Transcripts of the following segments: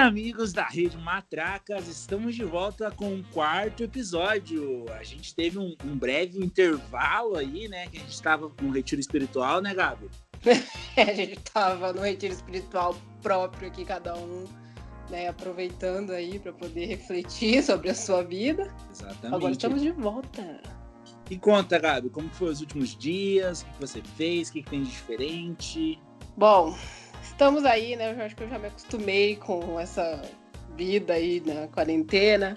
amigos da Rede Matracas, estamos de volta com o quarto episódio. A gente teve um, um breve intervalo aí, né? Que a gente estava com um retiro espiritual, né, Gabi? a gente estava no retiro espiritual próprio aqui, cada um, né, aproveitando aí para poder refletir sobre a sua vida. Exatamente. Agora estamos de volta. E conta, Gabi, como foi os últimos dias? O que você fez? O que tem de diferente? Bom, estamos aí, né? Eu acho que eu já me acostumei com essa vida aí na quarentena.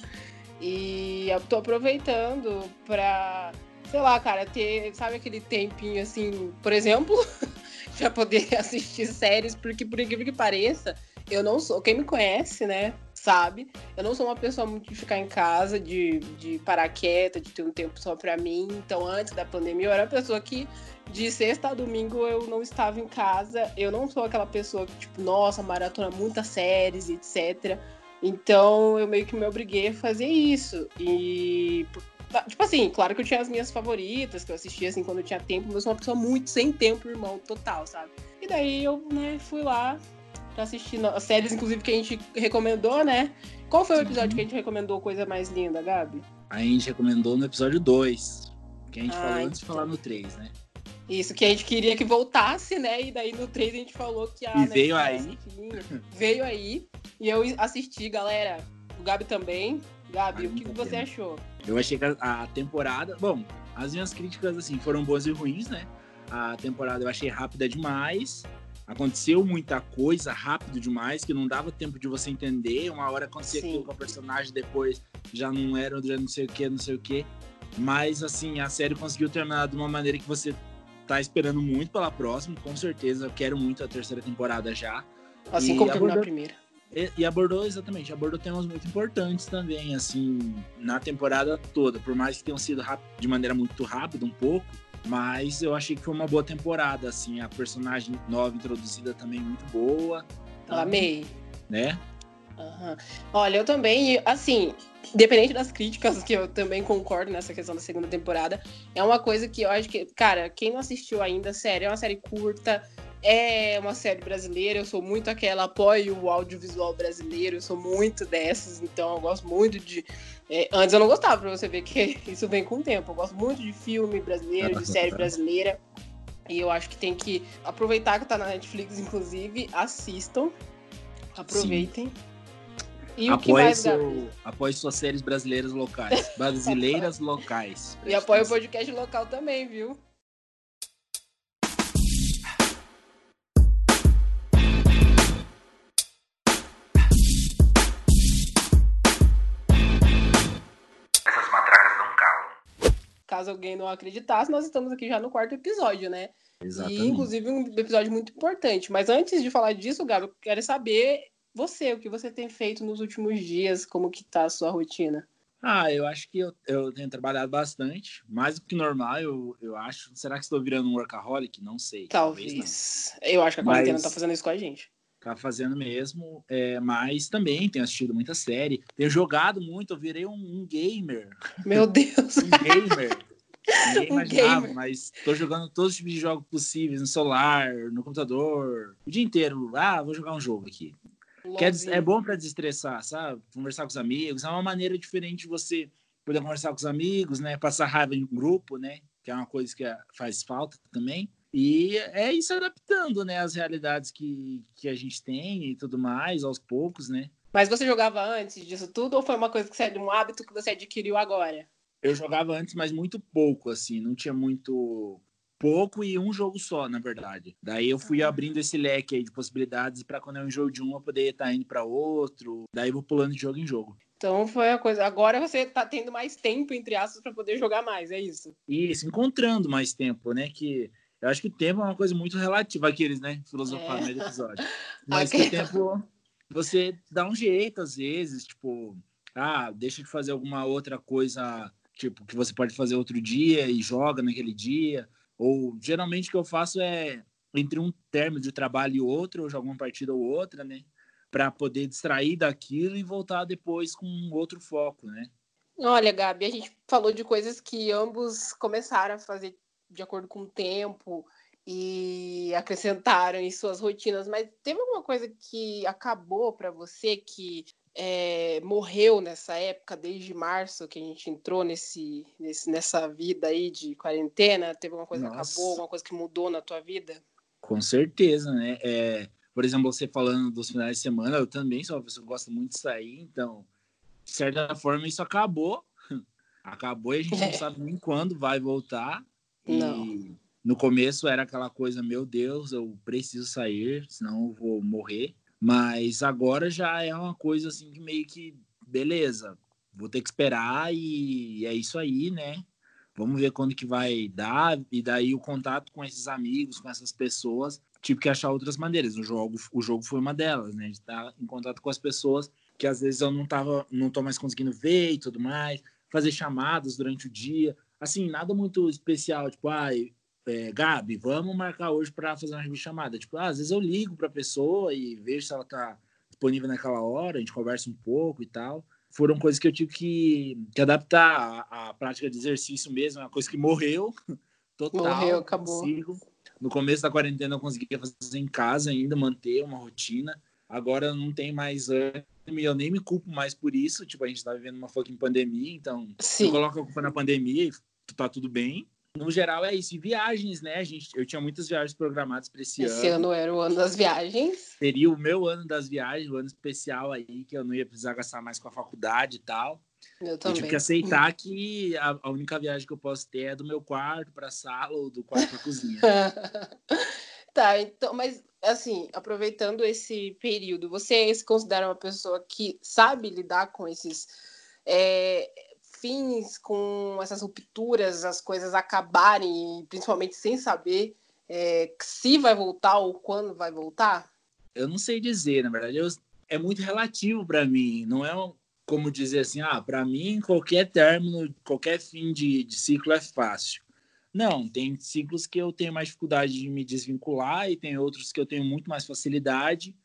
E eu tô aproveitando pra, sei lá, cara, ter, sabe aquele tempinho assim, por exemplo, pra poder assistir séries, porque por incrível que pareça, eu não sou. Quem me conhece, né? Sabe? Eu não sou uma pessoa muito de ficar em casa, de, de parar quieta, de ter um tempo só pra mim. Então, antes da pandemia, eu era uma pessoa que de sexta a domingo eu não estava em casa. Eu não sou aquela pessoa que, tipo, nossa, maratona muitas séries, etc. Então eu meio que me obriguei a fazer isso. E. Tipo assim, claro que eu tinha as minhas favoritas, que eu assistia assim quando eu tinha tempo, mas eu sou uma pessoa muito sem tempo, irmão, total, sabe? E daí eu, né, fui lá pra assistir as séries, inclusive, que a gente recomendou, né? Qual foi o episódio Sim. que a gente recomendou coisa mais linda, Gabi? A gente recomendou no episódio 2, que a gente ah, falou antes de falar no 3, né? Isso, que a gente queria que voltasse, né? E daí no 3 a gente falou que a. E veio aí. Veio aí. E eu assisti, galera. O Gabi também. Gabi, Ai, o que, que você achou? Eu achei que a temporada. Bom, as minhas críticas, assim, foram boas e ruins, né? A temporada eu achei rápida demais. Aconteceu muita coisa rápido demais que não dava tempo de você entender. Uma hora acontecia Sim. aquilo com o personagem, depois já não era, já não sei o que, não sei o que. Mas, assim, a série conseguiu terminar de uma maneira que você tá esperando muito pela próxima, com certeza. Eu quero muito a terceira temporada já. Assim e como terminou a primeira. E, e, abordou, exatamente, abordou temas muito importantes também, assim, na temporada toda. Por mais que tenham sido rápido, de maneira muito rápida, um pouco, mas eu achei que foi uma boa temporada, assim. A personagem nova introduzida também muito boa. Então, Amei. Né? Uhum. Olha, eu também, assim, independente das críticas, que eu também concordo nessa questão da segunda temporada, é uma coisa que eu acho que, cara, quem não assistiu ainda, sério, é uma série curta, é uma série brasileira, eu sou muito aquela, apoio o audiovisual brasileiro, eu sou muito dessas, então eu gosto muito de. É, antes eu não gostava, pra você ver que isso vem com o tempo. Eu gosto muito de filme brasileiro, de série brasileira. E eu acho que tem que aproveitar que tá na Netflix, inclusive, assistam. Aproveitem. Sim. E mais, seu, Apoie suas séries brasileiras locais. Brasileiras locais. E apoie o podcast local também, viu? Caso alguém não acreditasse, nós estamos aqui já no quarto episódio, né? Exatamente. E, inclusive, um episódio muito importante. Mas antes de falar disso, Gabi, eu quero saber você, o que você tem feito nos últimos dias? Como que tá a sua rotina? Ah, eu acho que eu, eu tenho trabalhado bastante, mais do que normal, eu, eu acho. Será que estou virando um workaholic? Não sei. Talvez. talvez eu acho que a quarentena mas... tá fazendo isso com a gente. Tá fazendo mesmo, é, mas também tenho assistido muita série, tenho jogado muito, eu virei um, um gamer. Meu Deus! um gamer. Ninguém um imaginava, gamer. mas tô jogando todos os tipos de jogos possíveis no celular, no computador, o dia inteiro. Ah, vou jogar um jogo aqui. Que é, é bom para desestressar, sabe? Conversar com os amigos. É uma maneira diferente de você poder conversar com os amigos, né? Passar raiva em grupo, né? Que é uma coisa que é, faz falta também. E é isso adaptando, né? As realidades que, que a gente tem e tudo mais, aos poucos, né? Mas você jogava antes disso tudo ou foi uma coisa que você é de um hábito que você adquiriu agora? Eu jogava antes, mas muito pouco, assim. Não tinha muito pouco e um jogo só, na verdade. Daí eu fui abrindo esse leque aí de possibilidades para quando um jogo de um eu poder estar tá indo para outro. Daí eu vou pulando de jogo em jogo. Então foi a coisa. Agora você tá tendo mais tempo, entre aspas, para poder jogar mais, é isso? Isso, encontrando mais tempo, né? Que eu acho que tempo é uma coisa muito relativa, aqueles, né? Filosofar é. no episódio. Mas okay. que o tempo você dá um jeito, às vezes, tipo, ah, deixa de fazer alguma outra coisa, tipo, que você pode fazer outro dia e joga naquele dia. Ou geralmente o que eu faço é entre um termo de trabalho e outro, eu jogo uma partida ou outra, né? Para poder distrair daquilo e voltar depois com outro foco, né? Olha, Gabi, a gente falou de coisas que ambos começaram a fazer de acordo com o tempo e acrescentaram em suas rotinas, mas teve alguma coisa que acabou para você que é, morreu nessa época, desde março que a gente entrou nesse, nesse, nessa vida aí de quarentena? Teve alguma coisa Nossa. que acabou, alguma coisa que mudou na tua vida? Com certeza, né? É, por exemplo, você falando dos finais de semana, eu também sou uma pessoa que gosta muito de sair, então, de certa forma, isso acabou. Acabou e a gente é. não sabe nem quando vai voltar. Não. E no começo era aquela coisa, meu Deus, eu preciso sair, senão eu vou morrer. Mas agora já é uma coisa assim que meio que, beleza, vou ter que esperar e é isso aí, né? Vamos ver quando que vai dar. E daí o contato com esses amigos, com essas pessoas, tive que achar outras maneiras. O jogo, o jogo foi uma delas, né? De estar em contato com as pessoas que às vezes eu não tava, não tô mais conseguindo ver e tudo mais, fazer chamadas durante o dia. Assim, nada muito especial, tipo, ah, é, Gabi, vamos marcar hoje para fazer uma chamada. Tipo, ah, às vezes eu ligo para a pessoa e vejo se ela está disponível naquela hora, a gente conversa um pouco e tal. Foram coisas que eu tive que, que adaptar à, prática de exercício mesmo, é uma coisa que morreu total. Morreu, acabou. Consigo. No começo da quarentena eu conseguia fazer em casa ainda, manter uma rotina. Agora não tem mais ânimo e eu nem me culpo mais por isso. Tipo, a gente tá vivendo uma fucking pandemia, então Sim. tu coloca a culpa na pandemia e tá tudo bem no geral é isso. E viagens, né? A gente, eu tinha muitas viagens programadas para esse, esse ano. Esse ano era o ano das viagens. Seria o meu ano das viagens, o ano especial aí, que eu não ia precisar gastar mais com a faculdade e tal. Eu também. Eu tive que aceitar que a, a única viagem que eu posso ter é do meu quarto para a sala ou do quarto para a cozinha. tá, então, mas assim, aproveitando esse período, você se considera uma pessoa que sabe lidar com esses é, fins, com essas rupturas, as coisas acabarem, principalmente sem saber é, se vai voltar ou quando vai voltar? Eu não sei dizer, na verdade, eu, é muito relativo para mim. Não é como dizer assim, ah, para mim qualquer término, qualquer fim de, de ciclo é fácil. Não, tem ciclos que eu tenho mais dificuldade de me desvincular e tem outros que eu tenho muito mais facilidade.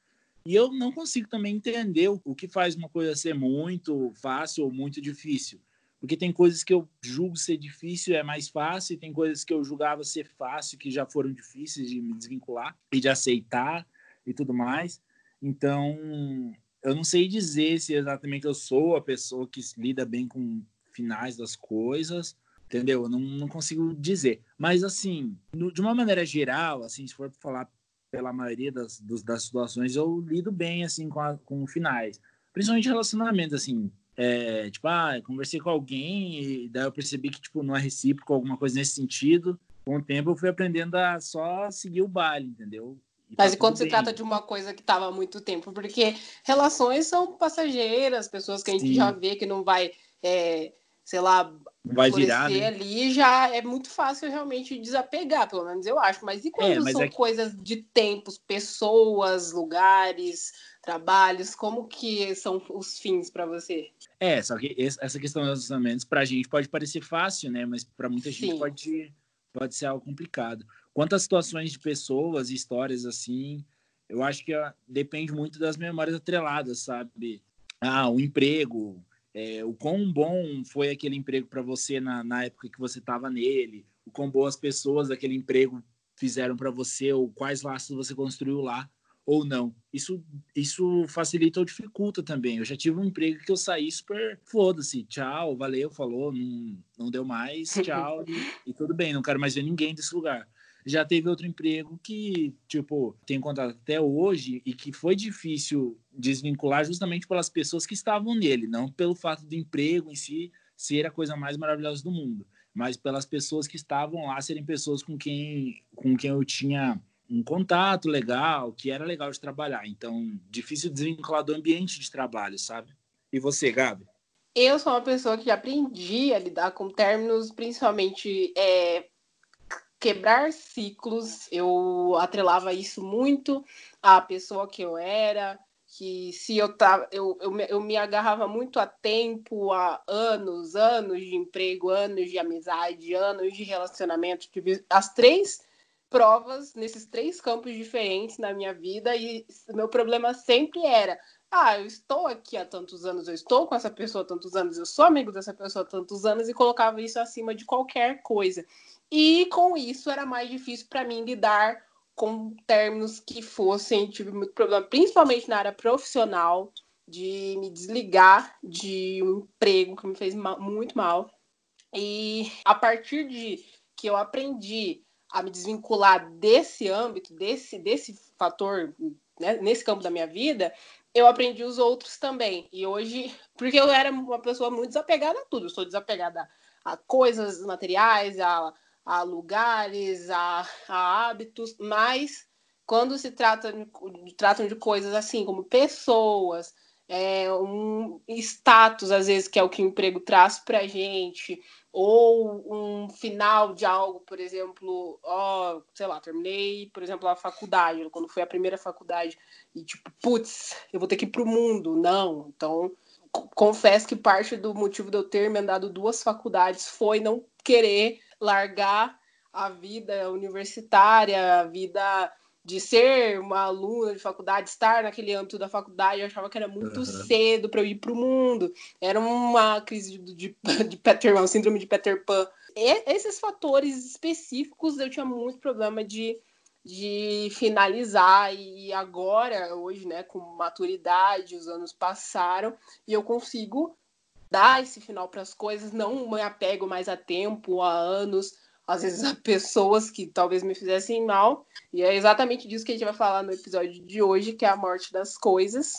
E eu não consigo também entender o que faz uma coisa ser muito fácil ou muito difícil. Porque tem coisas que eu julgo ser difícil, é mais fácil, e tem coisas que eu julgava ser fácil, que já foram difíceis de me desvincular e de aceitar e tudo mais. Então, eu não sei dizer se exatamente eu sou a pessoa que lida bem com finais das coisas, entendeu? Eu não, não consigo dizer. Mas, assim, no, de uma maneira geral, assim, se for falar pela maioria das, dos, das situações, eu lido bem, assim, com, a, com finais. Principalmente relacionamentos, assim, é, tipo, ah, conversei com alguém e daí eu percebi que, tipo, não é recíproco, alguma coisa nesse sentido. Com o tempo eu fui aprendendo a só seguir o baile, entendeu? E Mas tá e quando se bem. trata de uma coisa que estava há muito tempo? Porque relações são passageiras, pessoas que a gente Sim. já vê que não vai, é, sei lá, vai virar né? ali, já é muito fácil realmente desapegar, pelo menos eu acho. Mas e quando é, são é... coisas de tempos, pessoas, lugares, trabalhos, como que são os fins para você? É, só que essa questão dos relacionamentos para a gente pode parecer fácil, né? Mas para muita Sim. gente pode, pode ser algo complicado. Quantas situações de pessoas e histórias assim, eu acho que depende muito das memórias atreladas, sabe? Ah, o emprego, é, o quão bom foi aquele emprego para você na, na época que você estava nele, o quão boas pessoas daquele emprego fizeram para você, ou quais laços você construiu lá ou não. Isso, isso facilita ou dificulta também. Eu já tive um emprego que eu saí super foda-se, tchau, valeu, falou, não, não deu mais, tchau, e, e, tudo bem, não quero mais ver ninguém desse lugar. Já teve outro emprego que, tipo, tenho contato até hoje e que foi difícil desvincular justamente pelas pessoas que estavam nele, não pelo fato do emprego em si ser a coisa mais maravilhosa do mundo, mas pelas pessoas que estavam lá serem pessoas com quem, com quem eu tinha um contato legal, que era legal de trabalhar. Então, difícil desvincular do ambiente de trabalho, sabe? E você, Gabi? Eu sou uma pessoa que aprendi a lidar com términos, principalmente é, quebrar ciclos. Eu atrelava isso muito à pessoa que eu era, que se eu tava, eu, eu, eu me agarrava muito a tempo, a anos, anos de emprego, anos de amizade, anos de relacionamento. Tive as três provas nesses três campos diferentes na minha vida e meu problema sempre era ah, eu estou aqui há tantos anos, eu estou com essa pessoa há tantos anos, eu sou amigo dessa pessoa há tantos anos e colocava isso acima de qualquer coisa. E com isso era mais difícil para mim lidar com términos que fossem, tive muito problema, principalmente na área profissional, de me desligar de um emprego que me fez muito mal. E a partir de que eu aprendi a me desvincular desse âmbito, desse, desse fator, né, nesse campo da minha vida, eu aprendi os outros também. E hoje, porque eu era uma pessoa muito desapegada a tudo, eu sou desapegada a coisas materiais, a, a lugares, a, a hábitos, mas quando se trata de, tratam de coisas assim, como pessoas, é, um status, às vezes, que é o que o emprego traz para a gente, ou um final de algo, por exemplo, ó, sei lá, terminei, por exemplo, a faculdade, quando foi a primeira faculdade, e tipo, putz, eu vou ter que ir pro mundo. Não, então confesso que parte do motivo de eu ter emendado duas faculdades foi não querer largar a vida universitária, a vida de ser uma aluna de faculdade, estar naquele âmbito da faculdade, eu achava que era muito uhum. cedo para eu ir para o mundo. Era uma crise de, de, de Peter Pan, síndrome de Peter Pan. E esses fatores específicos eu tinha muito problema de, de finalizar. E agora, hoje, né, com maturidade, os anos passaram e eu consigo dar esse final para as coisas, não me apego mais a tempo, a anos às vezes a pessoas que talvez me fizessem mal. E é exatamente disso que a gente vai falar no episódio de hoje, que é a morte das coisas.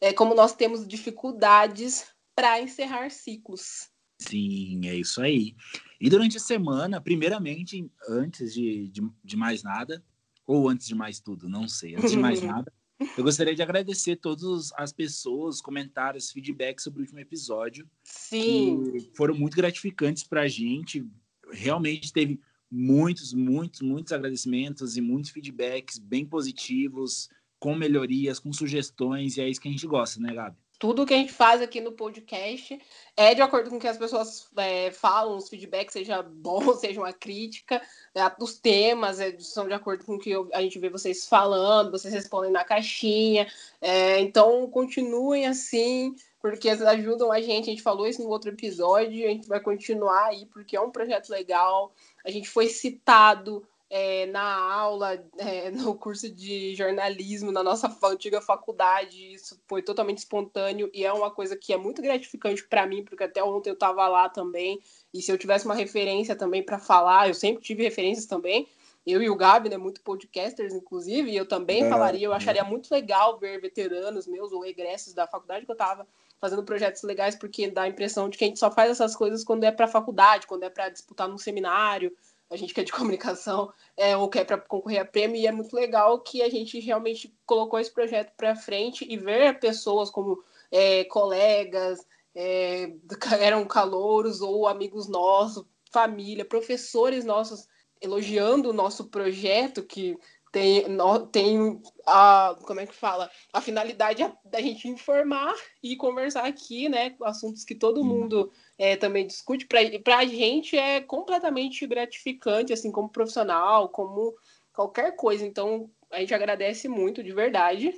É como nós temos dificuldades para encerrar ciclos. Sim, é isso aí. E durante a semana, primeiramente, antes de, de, de mais nada, ou antes de mais tudo, não sei, antes de mais nada, eu gostaria de agradecer todas as pessoas, comentários, feedbacks sobre o último episódio. Sim. Que foram muito gratificantes para a gente realmente teve muitos, muitos, muitos agradecimentos e muitos feedbacks bem positivos, com melhorias, com sugestões, e é isso que a gente gosta, né, Gabi? Tudo que a gente faz aqui no podcast é de acordo com o que as pessoas é, falam, os feedbacks, seja bom, seja uma crítica, é, os temas é, são de acordo com o que eu, a gente vê vocês falando, vocês respondem na caixinha. É, então, continuem assim, porque ajudam a gente. A gente falou isso no outro episódio, a gente vai continuar aí, porque é um projeto legal. A gente foi citado é, na aula, é, no curso de jornalismo, na nossa antiga faculdade. Isso foi totalmente espontâneo e é uma coisa que é muito gratificante para mim, porque até ontem eu estava lá também. E se eu tivesse uma referência também para falar, eu sempre tive referências também eu e o Gabi, né, muito podcasters, inclusive, e eu também é, falaria, eu acharia muito legal ver veteranos meus ou egressos da faculdade que eu estava fazendo projetos legais, porque dá a impressão de que a gente só faz essas coisas quando é para faculdade, quando é para disputar num seminário, a gente que é de comunicação, é, ou quer para concorrer a prêmio, e é muito legal que a gente realmente colocou esse projeto para frente e ver pessoas como é, colegas, é, eram calouros ou amigos nossos, família, professores nossos elogiando o nosso projeto, que tem, tem a, como é que fala, a finalidade da gente informar e conversar aqui, né, assuntos que todo mundo é, também discute. Para a gente é completamente gratificante, assim, como profissional, como qualquer coisa. Então, a gente agradece muito, de verdade.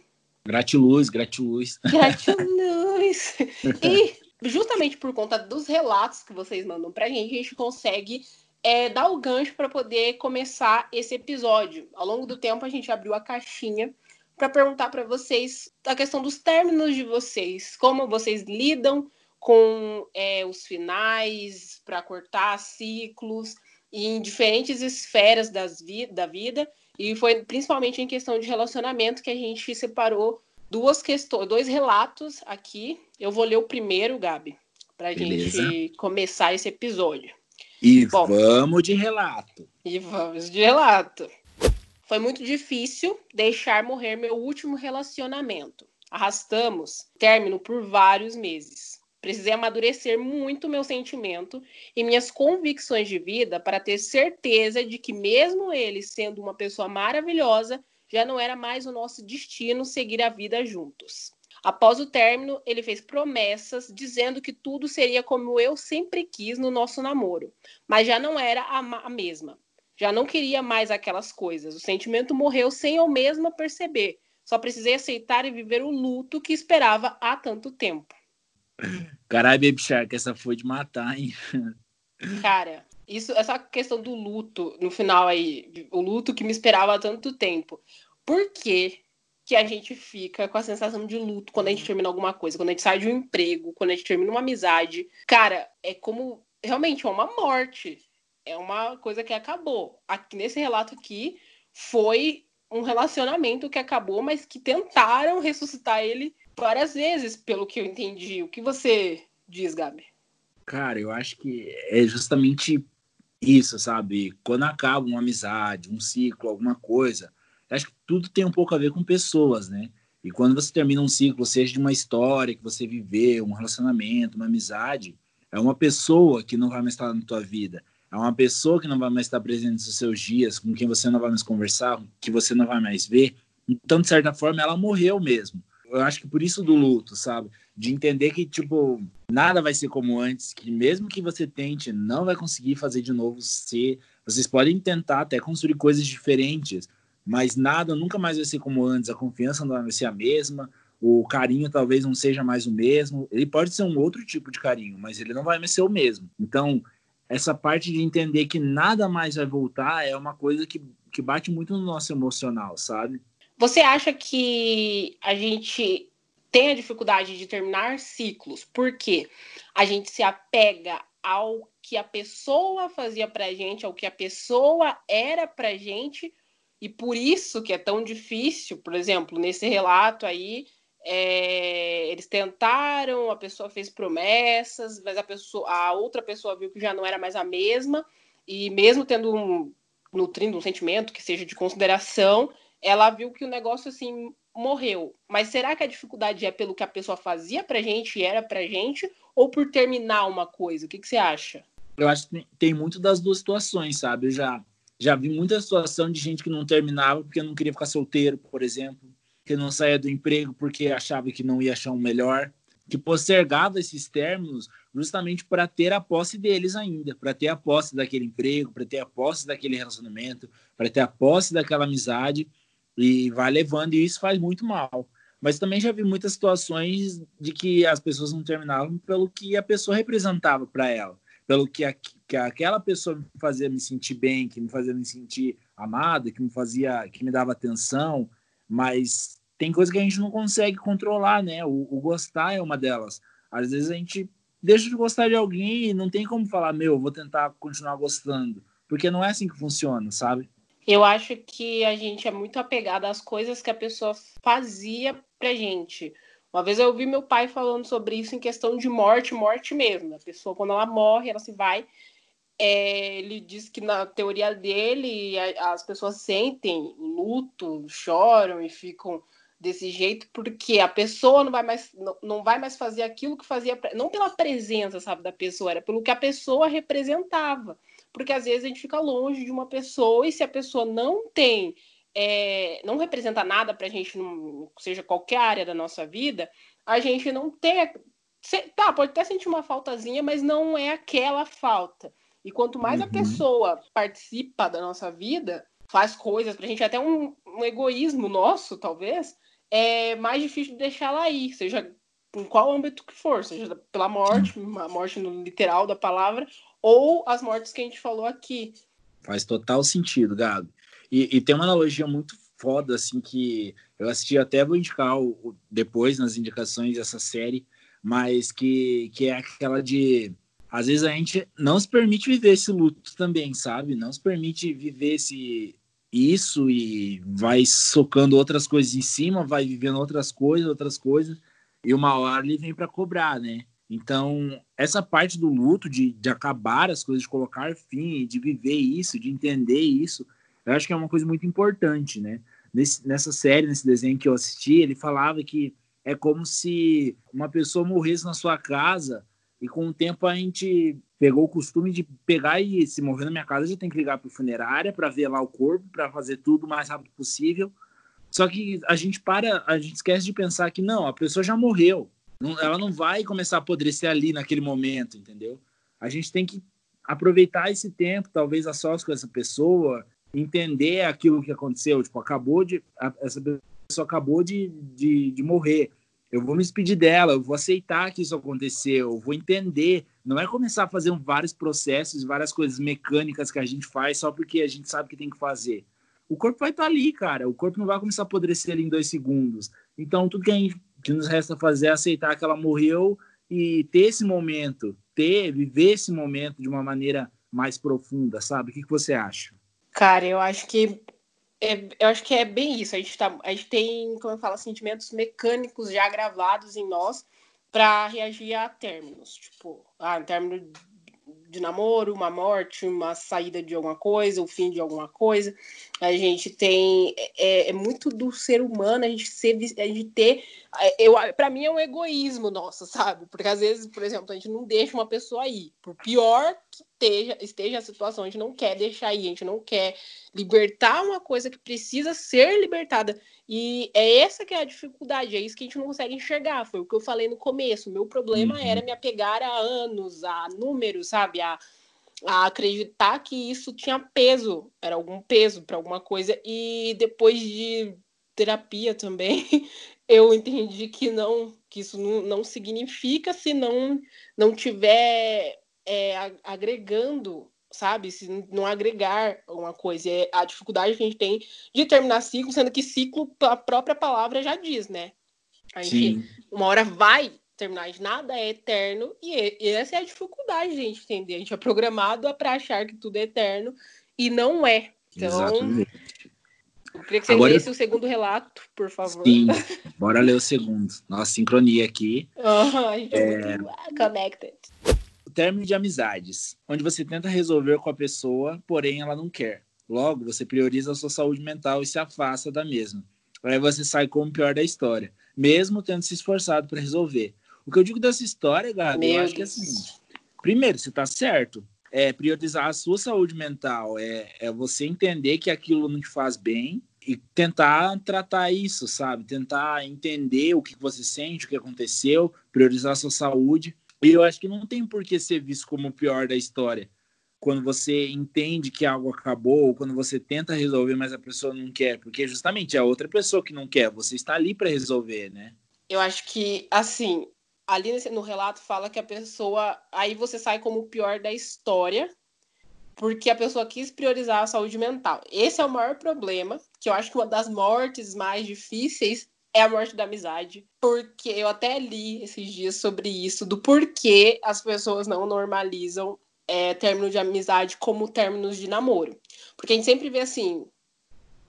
Gratiluz, gratiluz. Gratiluz. e justamente por conta dos relatos que vocês mandam para a gente, a gente consegue é, dar o gancho para poder começar esse episódio. Ao longo do tempo, a gente abriu a caixinha para perguntar para vocês a questão dos términos de vocês, como vocês lidam com é, os finais para cortar ciclos em diferentes esferas das vi da vida e foi principalmente em questão de relacionamento que a gente separou duas questões, dois relatos aqui. Eu vou ler o primeiro, Gabi, para a gente começar esse episódio. E Bom, vamos de relato. E vamos de relato. Foi muito difícil deixar morrer meu último relacionamento. Arrastamos término por vários meses. Precisei amadurecer muito meu sentimento e minhas convicções de vida para ter certeza de que, mesmo ele sendo uma pessoa maravilhosa, já não era mais o nosso destino seguir a vida juntos. Após o término, ele fez promessas dizendo que tudo seria como eu sempre quis no nosso namoro, mas já não era a, a mesma. Já não queria mais aquelas coisas. O sentimento morreu sem eu mesma perceber. Só precisei aceitar e viver o luto que esperava há tanto tempo. Caralho, Baby Shark, essa foi de matar, hein? Cara, isso, essa questão do luto, no final aí, o luto que me esperava há tanto tempo. Por que, que a gente fica com a sensação de luto quando a gente termina alguma coisa? Quando a gente sai de um emprego, quando a gente termina uma amizade? Cara, é como. Realmente, é uma morte. É uma coisa que acabou. Aqui nesse relato aqui, foi um relacionamento que acabou, mas que tentaram ressuscitar ele várias vezes, pelo que eu entendi. O que você diz, Gabi? Cara, eu acho que é justamente isso, sabe? Quando acaba uma amizade, um ciclo, alguma coisa, acho que tudo tem um pouco a ver com pessoas, né? E quando você termina um ciclo, seja de uma história que você viveu, um relacionamento, uma amizade, é uma pessoa que não vai mais estar na tua vida. É uma pessoa que não vai mais estar presente nos seus dias, com quem você não vai mais conversar, que você não vai mais ver. Então, de certa forma, ela morreu mesmo. Eu acho que por isso do luto, sabe? De entender que, tipo, nada vai ser como antes, que mesmo que você tente, não vai conseguir fazer de novo ser. Vocês podem tentar até construir coisas diferentes, mas nada nunca mais vai ser como antes. A confiança não vai ser a mesma, o carinho talvez não seja mais o mesmo. Ele pode ser um outro tipo de carinho, mas ele não vai mais ser o mesmo. Então, essa parte de entender que nada mais vai voltar é uma coisa que, que bate muito no nosso emocional, sabe? Você acha que a gente tem a dificuldade de terminar ciclos porque a gente se apega ao que a pessoa fazia pra gente, ao que a pessoa era pra gente, e por isso que é tão difícil, por exemplo, nesse relato aí, é, eles tentaram, a pessoa fez promessas, mas a, pessoa, a outra pessoa viu que já não era mais a mesma, e mesmo tendo um, nutrindo um sentimento que seja de consideração, ela viu que o negócio assim morreu. Mas será que a dificuldade é pelo que a pessoa fazia pra gente e era pra gente, ou por terminar uma coisa? O que, que você acha? Eu acho que tem muito das duas situações, sabe? Eu já, já vi muita situação de gente que não terminava porque não queria ficar solteiro, por exemplo, que não saía do emprego porque achava que não ia achar um melhor, que postergava esses términos justamente para ter a posse deles ainda, para ter a posse daquele emprego, para ter a posse daquele relacionamento, para ter a posse daquela amizade. E vai levando, e isso faz muito mal. Mas também já vi muitas situações de que as pessoas não terminavam pelo que a pessoa representava para ela, pelo que, a, que aquela pessoa me fazia me sentir bem, que me fazia me sentir amado, que me fazia, que me dava atenção, mas tem coisa que a gente não consegue controlar, né? O, o gostar é uma delas. Às vezes a gente deixa de gostar de alguém e não tem como falar, meu, vou tentar continuar gostando, porque não é assim que funciona, sabe? Eu acho que a gente é muito apegado às coisas que a pessoa fazia pra gente. Uma vez eu ouvi meu pai falando sobre isso em questão de morte, morte mesmo. A pessoa, quando ela morre, ela se vai. É, ele diz que na teoria dele, as pessoas sentem luto, choram e ficam desse jeito porque a pessoa não vai mais não, não vai mais fazer aquilo que fazia não pela presença sabe da pessoa era pelo que a pessoa representava porque às vezes a gente fica longe de uma pessoa e se a pessoa não tem, é, não representa nada para a gente, num, seja qualquer área da nossa vida, a gente não tem. Tá, pode até sentir uma faltazinha, mas não é aquela falta. E quanto mais uhum. a pessoa participa da nossa vida, faz coisas pra gente, até um, um egoísmo nosso, talvez, é mais difícil de deixar ela ir, seja em qual âmbito que for, seja pela morte, a morte no literal da palavra, ou as mortes que a gente falou aqui. Faz total sentido, Gabi. E, e tem uma analogia muito foda, assim, que eu assisti até, vou indicar o, depois nas indicações dessa série, mas que, que é aquela de. Às vezes a gente não se permite viver esse luto também, sabe? Não se permite viver esse, isso e vai socando outras coisas em cima, vai vivendo outras coisas, outras coisas, e uma hora ele vem para cobrar, né? Então, essa parte do luto, de, de acabar as coisas, de colocar fim, de viver isso, de entender isso, eu acho que é uma coisa muito importante, né? Nesse, nessa série, nesse desenho que eu assisti, ele falava que é como se uma pessoa morresse na sua casa e com o tempo a gente pegou o costume de pegar e se morrer na minha casa, já tem que ligar para funerária para ver lá o corpo, para fazer tudo o mais rápido possível. Só que a gente para, a gente esquece de pensar que não, a pessoa já morreu. Não, ela não vai começar a apodrecer ali naquele momento, entendeu? A gente tem que aproveitar esse tempo, talvez a sós com essa pessoa, entender aquilo que aconteceu. Tipo, acabou de. A, essa pessoa acabou de, de, de morrer. Eu vou me despedir dela, eu vou aceitar que isso aconteceu, eu vou entender. Não é começar a fazer vários processos, várias coisas mecânicas que a gente faz só porque a gente sabe que tem que fazer. O corpo vai estar tá ali, cara. O corpo não vai começar a apodrecer ali em dois segundos. Então, tudo que, gente, que nos resta fazer é aceitar que ela morreu e ter esse momento, ter, viver esse momento de uma maneira mais profunda, sabe? O que, que você acha? Cara, eu acho que é, eu acho que é bem isso. A gente, tá, a gente tem, como eu falo, sentimentos mecânicos já gravados em nós para reagir a términos. Tipo, ah, um término de namoro, uma morte, uma saída de alguma coisa, o fim de alguma coisa. A gente tem é, é muito do ser humano a gente ser a gente ter é, eu para mim é um egoísmo nosso, sabe? Porque às vezes, por exemplo, a gente não deixa uma pessoa ir, por pior que esteja, esteja a situação, a gente não quer deixar ir, a gente não quer libertar uma coisa que precisa ser libertada. E é essa que é a dificuldade, é isso que a gente não consegue enxergar. Foi o que eu falei no começo. O meu problema uhum. era me apegar a anos, a números, sabe? A, a acreditar que isso tinha peso, era algum peso para alguma coisa. E depois de terapia também, eu entendi que não, que isso não, não significa se não, não tiver é, agregando sabe? Se não agregar uma coisa. É a dificuldade que a gente tem de terminar ciclo, sendo que ciclo, a própria palavra já diz, né? A gente, Sim. uma hora vai terminar, nada é eterno, e, essa é a dificuldade de a gente entender. A gente é programado para achar que tudo é eterno e não é. Então, Exatamente. eu queria que você Agora, lesse o segundo relato, por favor. Sim, bora ler o segundo. Nossa, sincronia aqui. A gente é, é muito connected término de amizades, onde você tenta resolver com a pessoa, porém ela não quer. Logo, você prioriza a sua saúde mental e se afasta da mesma. Aí você sai como o pior da história, mesmo tendo se esforçado para resolver. O que eu digo dessa história, Gabi, eu acho que é assim: primeiro, você está certo. É priorizar a sua saúde mental, é, é você entender que aquilo não te faz bem e tentar tratar isso, sabe? Tentar entender o que você sente, o que aconteceu, priorizar a sua saúde e eu acho que não tem por que ser visto como o pior da história. Quando você entende que algo acabou, ou quando você tenta resolver, mas a pessoa não quer, porque justamente é a outra pessoa que não quer, você está ali para resolver, né? Eu acho que, assim, ali no relato fala que a pessoa. Aí você sai como o pior da história, porque a pessoa quis priorizar a saúde mental. Esse é o maior problema, que eu acho que uma das mortes mais difíceis é a morte da amizade. Porque eu até li esses dias sobre isso, do porquê as pessoas não normalizam é, término de amizade como términos de namoro. Porque a gente sempre vê assim,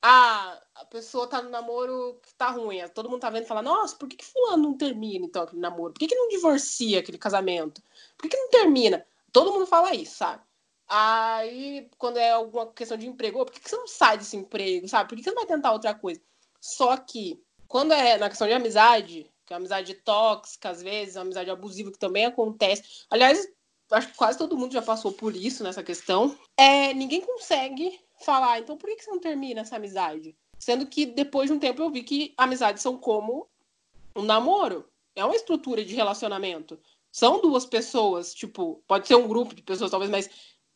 ah, a pessoa tá no namoro que tá ruim. Todo mundo tá vendo e fala, nossa, por que, que fulano não termina então aquele namoro? Por que, que não divorcia aquele casamento? Por que, que não termina? Todo mundo fala isso, sabe? Aí, quando é alguma questão de emprego, por que, que você não sai desse emprego, sabe? Por que, que você não vai tentar outra coisa? Só que quando é na questão de amizade, que é uma amizade tóxica, às vezes, amizade abusiva que também acontece. Aliás, acho que quase todo mundo já passou por isso nessa questão. É, ninguém consegue falar, então por que você não termina essa amizade? Sendo que depois de um tempo eu vi que amizades são como um namoro. É uma estrutura de relacionamento. São duas pessoas, tipo, pode ser um grupo de pessoas, talvez, mas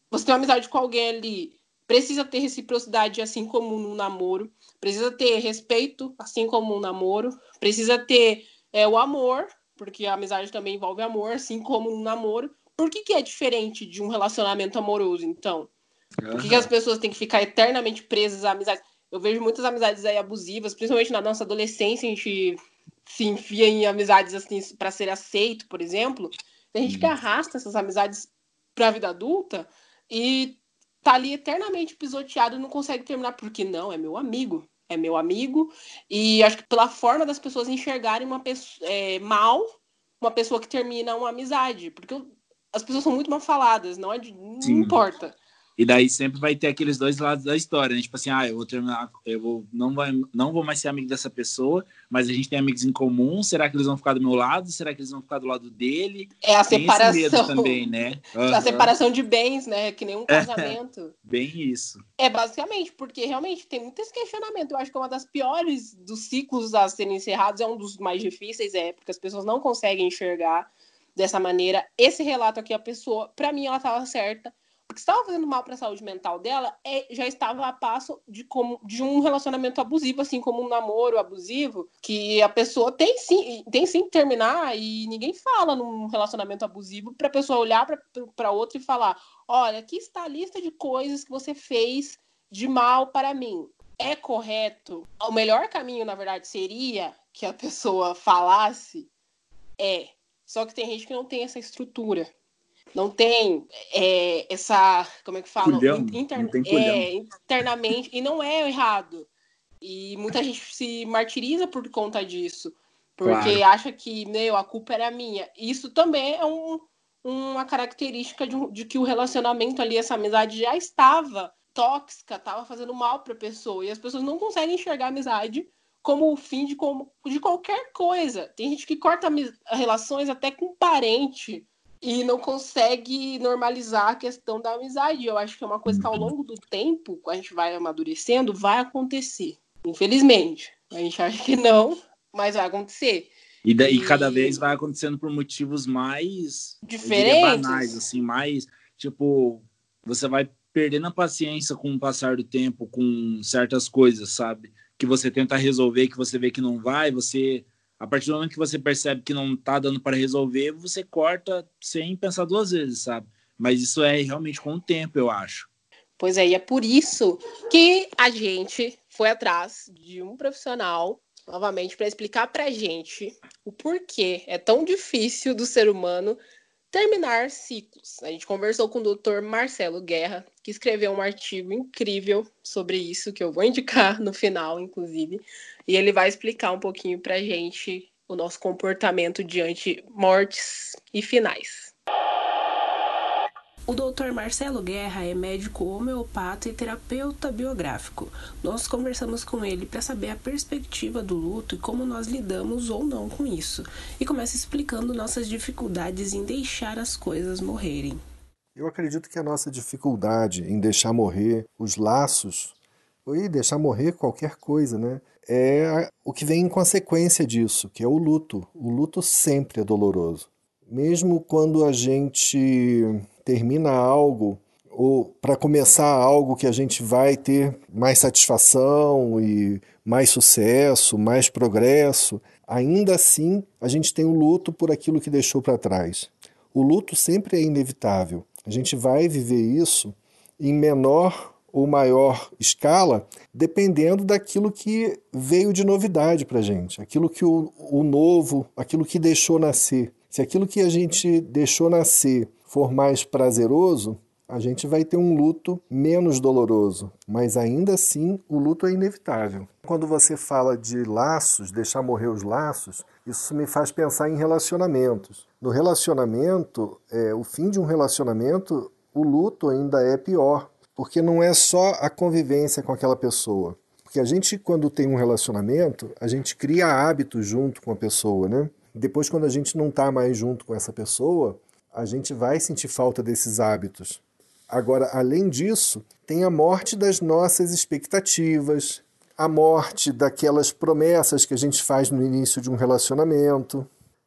você tem uma amizade com alguém ali Precisa ter reciprocidade, assim como no namoro. Precisa ter respeito, assim como no namoro. Precisa ter é, o amor, porque a amizade também envolve amor, assim como no namoro. Por que, que é diferente de um relacionamento amoroso, então? Por que, que as pessoas têm que ficar eternamente presas à amizade? Eu vejo muitas amizades aí abusivas, principalmente na nossa adolescência, a gente se enfia em amizades assim para ser aceito, por exemplo. Tem gente que uhum. arrasta essas amizades para a vida adulta e tá ali eternamente pisoteado e não consegue terminar, porque não, é meu amigo, é meu amigo, e acho que pela forma das pessoas enxergarem uma pessoa é, mal uma pessoa que termina uma amizade, porque eu, as pessoas são muito mal faladas, não, é de, não importa. E daí sempre vai ter aqueles dois lados da história, né? Tipo assim, ah, eu vou terminar, eu vou, não, vai, não vou mais ser amigo dessa pessoa, mas a gente tem amigos em comum. Será que eles vão ficar do meu lado? Será que eles vão ficar do lado dele? É a tem separação. também, né? Uhum. A separação de bens, né? Que nem um casamento. bem isso. É basicamente, porque realmente tem muito esse questionamento. Eu acho que é uma das piores dos ciclos a serem encerrados, é um dos mais difíceis, é, porque as pessoas não conseguem enxergar dessa maneira. Esse relato aqui, a pessoa, para mim, ela estava certa que estava fazendo mal para a saúde mental dela é, já estava a passo de, como, de um relacionamento abusivo, assim como um namoro abusivo, que a pessoa tem sim, tem sim que terminar e ninguém fala num relacionamento abusivo para a pessoa olhar para outra e falar: olha, aqui está a lista de coisas que você fez de mal para mim. É correto? O melhor caminho, na verdade, seria que a pessoa falasse é. Só que tem gente que não tem essa estrutura não tem é, essa, como é que fala? É, internamente, e não é errado. E muita gente se martiriza por conta disso, porque claro. acha que, meu, a culpa era minha. Isso também é um, uma característica de, de, que o relacionamento ali, essa amizade já estava tóxica, estava fazendo mal para a pessoa, e as pessoas não conseguem enxergar a amizade como o fim de, como, de qualquer coisa. Tem gente que corta relações até com parente, e não consegue normalizar a questão da amizade. Eu acho que é uma coisa que ao longo do tempo, quando a gente vai amadurecendo, vai acontecer. Infelizmente. A gente acha que não, mas vai acontecer. E, daí, e... cada vez vai acontecendo por motivos mais diferentes, banais, assim, mais tipo, você vai perdendo a paciência com o passar do tempo com certas coisas, sabe? Que você tenta resolver, que você vê que não vai, você a partir do momento que você percebe que não tá dando para resolver, você corta sem pensar duas vezes, sabe? Mas isso é realmente com o tempo, eu acho. Pois é, e é por isso que a gente foi atrás de um profissional, novamente, para explicar para gente o porquê é tão difícil do ser humano terminar ciclos. A gente conversou com o Dr. Marcelo Guerra, que escreveu um artigo incrível sobre isso, que eu vou indicar no final, inclusive. E ele vai explicar um pouquinho para gente o nosso comportamento diante mortes e finais. O Dr. Marcelo Guerra é médico homeopata e terapeuta biográfico. Nós conversamos com ele para saber a perspectiva do luto e como nós lidamos ou não com isso. E começa explicando nossas dificuldades em deixar as coisas morrerem. Eu acredito que a nossa dificuldade em deixar morrer os laços, ou deixar morrer qualquer coisa, né? é o que vem em consequência disso, que é o luto. O luto sempre é doloroso. Mesmo quando a gente termina algo ou para começar algo que a gente vai ter mais satisfação e mais sucesso, mais progresso, ainda assim a gente tem o luto por aquilo que deixou para trás. O luto sempre é inevitável. A gente vai viver isso em menor ou maior escala, dependendo daquilo que veio de novidade para a gente, aquilo que o, o novo, aquilo que deixou nascer. Se aquilo que a gente deixou nascer for mais prazeroso, a gente vai ter um luto menos doloroso, mas ainda assim o luto é inevitável. Quando você fala de laços, deixar morrer os laços, isso me faz pensar em relacionamentos. No relacionamento, é, o fim de um relacionamento, o luto ainda é pior, porque não é só a convivência com aquela pessoa. Porque a gente, quando tem um relacionamento, a gente cria hábitos junto com a pessoa, né? Depois, quando a gente não está mais junto com essa pessoa, a gente vai sentir falta desses hábitos. Agora, além disso, tem a morte das nossas expectativas, a morte daquelas promessas que a gente faz no início de um relacionamento,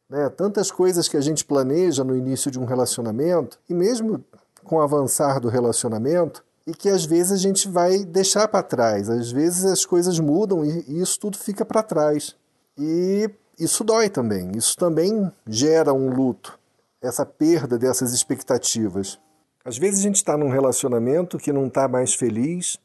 né? tantas coisas que a gente planeja no início de um relacionamento, e mesmo com o avançar do relacionamento, e que às vezes a gente vai deixar para trás. Às vezes as coisas mudam e, isso tudo fica para trás. E isso dói também. Isso também gera um luto, essa perda dessas expectativas. Às vezes a gente está num relacionamento que não está mais feliz,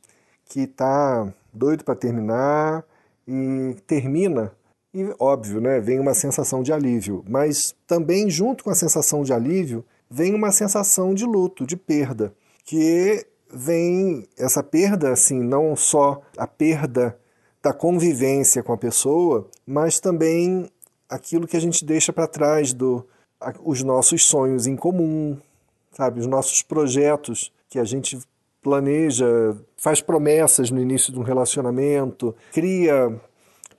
que está doido para terminar e termina. E óbvio, né, vem uma sensação de alívio, mas também junto com a sensação de alívio vem uma sensação de luto, de perda, que vem essa perda, assim, não só a perda da convivência com a pessoa, mas também aquilo que a gente deixa para trás do os nossos sonhos em comum, sabe, os nossos projetos que a gente planeja, faz promessas no início de um relacionamento, cria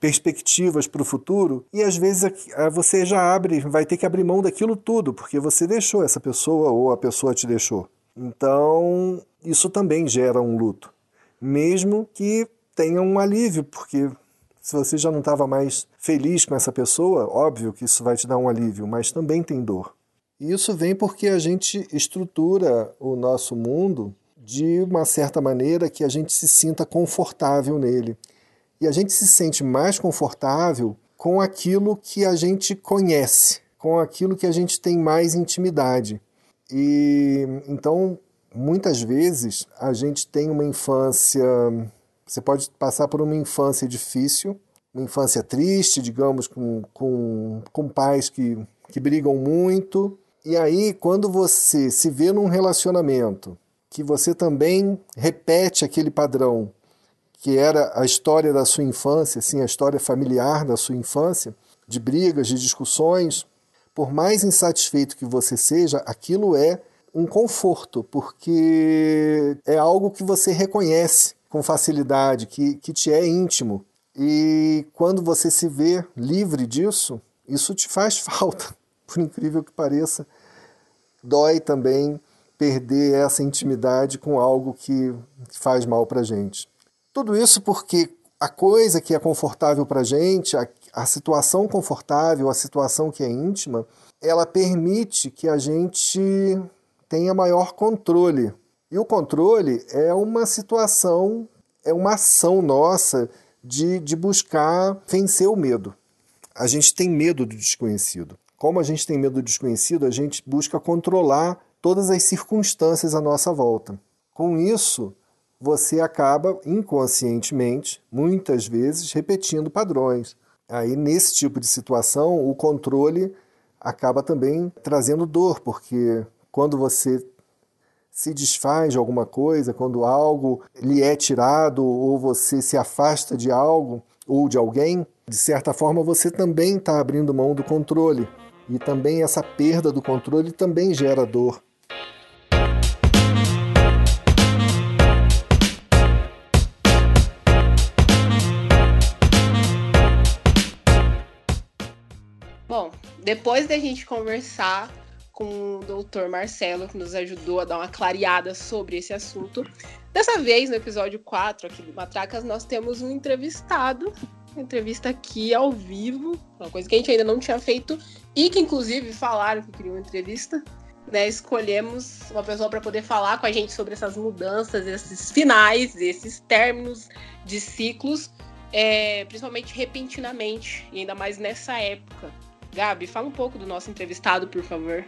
perspectivas para o futuro e às vezes você já abre, vai ter que abrir mão daquilo tudo porque você deixou essa pessoa ou a pessoa te deixou. Então, isso também gera um luto, mesmo que tenha um alívio, porque se você já não estava mais feliz com essa pessoa, óbvio que isso vai te dar um alívio, mas também tem dor. E isso vem porque a gente estrutura o nosso mundo de uma certa maneira que a gente se sinta confortável nele. E a gente se sente mais confortável com aquilo que a gente conhece, com aquilo que a gente tem mais intimidade. E então, muitas vezes, a gente tem uma infância. Você pode passar por uma infância difícil, uma infância triste, digamos, com, com, com pais que, que brigam muito. E aí, quando você se vê num relacionamento que você também repete aquele padrão que era a história da sua infância, assim, a história familiar da sua infância, de brigas, de discussões, por mais insatisfeito que você seja, aquilo é um conforto, porque é algo que você reconhece com facilidade, que, que te é íntimo. E quando você se vê livre disso, isso te faz falta, por incrível que pareça. Dói também perder essa intimidade com algo que faz mal para gente. Tudo isso porque a coisa que é confortável para gente, a, a situação confortável, a situação que é íntima, ela permite que a gente tenha maior controle. E o controle é uma situação, é uma ação nossa de, de buscar vencer o medo. A gente tem medo do desconhecido. Como a gente tem medo do desconhecido, a gente busca controlar todas as circunstâncias à nossa volta. Com isso, você acaba inconscientemente, muitas vezes, repetindo padrões. Aí, nesse tipo de situação, o controle acaba também trazendo dor, porque quando você se desfaz de alguma coisa, quando algo lhe é tirado ou você se afasta de algo ou de alguém, de certa forma você também está abrindo mão do controle. E também essa perda do controle também gera dor. depois da gente conversar com o doutor Marcelo, que nos ajudou a dar uma clareada sobre esse assunto, dessa vez, no episódio 4 aqui do Matracas, nós temos um entrevistado, uma entrevista aqui ao vivo, uma coisa que a gente ainda não tinha feito e que, inclusive, falaram que queriam uma entrevista. Né, escolhemos uma pessoa para poder falar com a gente sobre essas mudanças, esses finais, esses términos de ciclos, é, principalmente repentinamente, e ainda mais nessa época. Gabi, fala um pouco do nosso entrevistado, por favor.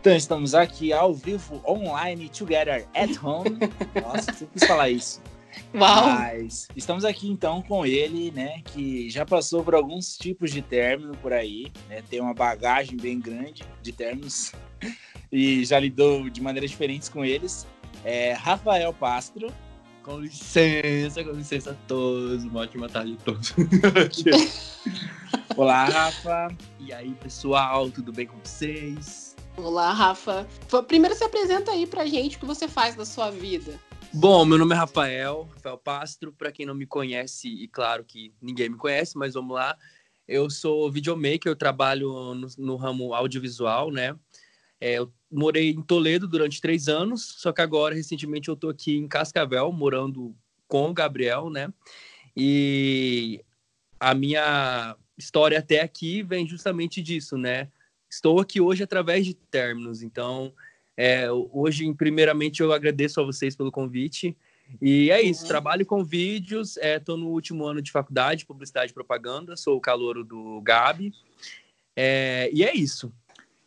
Então, estamos aqui ao vivo, online, together at home. Nossa, sempre quis falar isso. Uau! Mas estamos aqui então com ele, né, que já passou por alguns tipos de término por aí, né, tem uma bagagem bem grande de términos e já lidou de maneiras diferentes com eles. É Rafael Pastro. Com licença, com licença a todos, uma ótima tarde a todos. Olá, Rafa. E aí, pessoal, tudo bem com vocês? Olá, Rafa. Primeiro se apresenta aí pra gente o que você faz da sua vida. Bom, meu nome é Rafael, Rafael Pastro. Para quem não me conhece, e claro que ninguém me conhece, mas vamos lá. Eu sou videomaker, eu trabalho no, no ramo audiovisual, né? É, eu morei em Toledo durante três anos, só que agora, recentemente, eu tô aqui em Cascavel, morando com o Gabriel, né? E a minha história até aqui vem justamente disso, né? Estou aqui hoje através de términos, então é, hoje, primeiramente, eu agradeço a vocês pelo convite. E é isso, uhum. trabalho com vídeos, estou é, no último ano de faculdade, publicidade e propaganda, sou o calouro do Gabi. É, e é isso.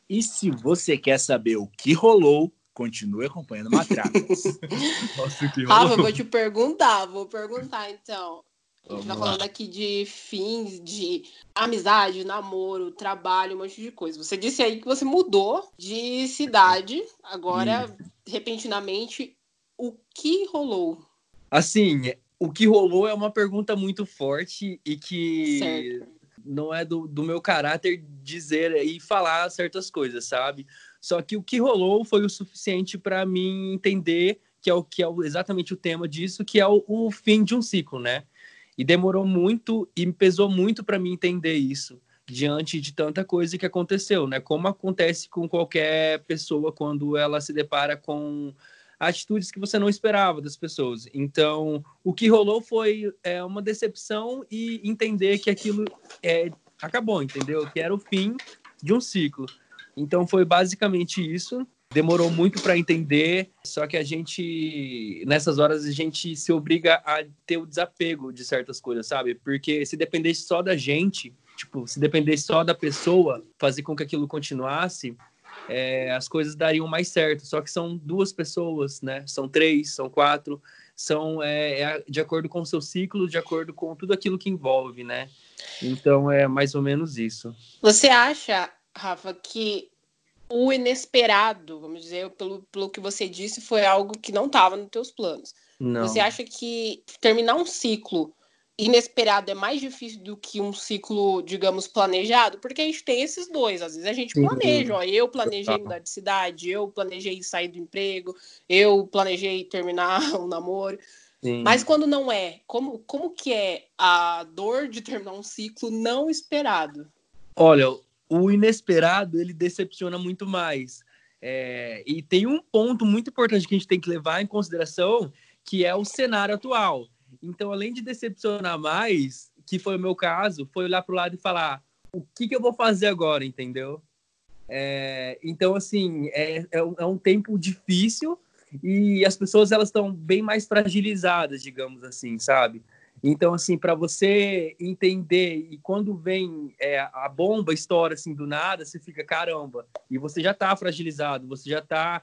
E se você quer saber o que rolou, continue acompanhando Matracas. Nossa, que rolou. Rafa, vou te perguntar, vou perguntar então. A gente tá falando aqui de fins de amizade, namoro, trabalho, um monte de coisa. Você disse aí que você mudou de cidade, agora, hum. repentinamente, o que rolou? Assim, o que rolou é uma pergunta muito forte e que certo. não é do, do meu caráter dizer e falar certas coisas, sabe? Só que o que rolou foi o suficiente para mim entender que é o que é exatamente o tema disso, que é o, o fim de um ciclo, né? E demorou muito e pesou muito para mim entender isso diante de tanta coisa que aconteceu, né? Como acontece com qualquer pessoa quando ela se depara com atitudes que você não esperava das pessoas. Então, o que rolou foi é, uma decepção e entender que aquilo é, acabou, entendeu? Que era o fim de um ciclo. Então foi basicamente isso. Demorou muito para entender, só que a gente, nessas horas, a gente se obriga a ter o desapego de certas coisas, sabe? Porque se dependesse só da gente, tipo, se dependesse só da pessoa, fazer com que aquilo continuasse, é, as coisas dariam mais certo. Só que são duas pessoas, né? São três, são quatro, são é, é, de acordo com o seu ciclo, de acordo com tudo aquilo que envolve, né? Então é mais ou menos isso. Você acha, Rafa, que o inesperado, vamos dizer, pelo, pelo que você disse, foi algo que não estava nos teus planos. Não. Você acha que terminar um ciclo inesperado é mais difícil do que um ciclo, digamos, planejado? Porque a gente tem esses dois. Às vezes a gente planeja, ó, eu planejei mudar de cidade, eu planejei sair do emprego, eu planejei terminar um namoro. Sim. Mas quando não é, como, como que é a dor de terminar um ciclo não esperado? Olha, o inesperado ele decepciona muito mais. É, e tem um ponto muito importante que a gente tem que levar em consideração, que é o cenário atual. Então, além de decepcionar mais, que foi o meu caso, foi olhar para o lado e falar: o que, que eu vou fazer agora, entendeu? É, então, assim, é, é, um, é um tempo difícil e as pessoas elas estão bem mais fragilizadas, digamos assim, sabe? Então, assim, para você entender, e quando vem é, a bomba estoura assim do nada, você fica, caramba, e você já está fragilizado, você já está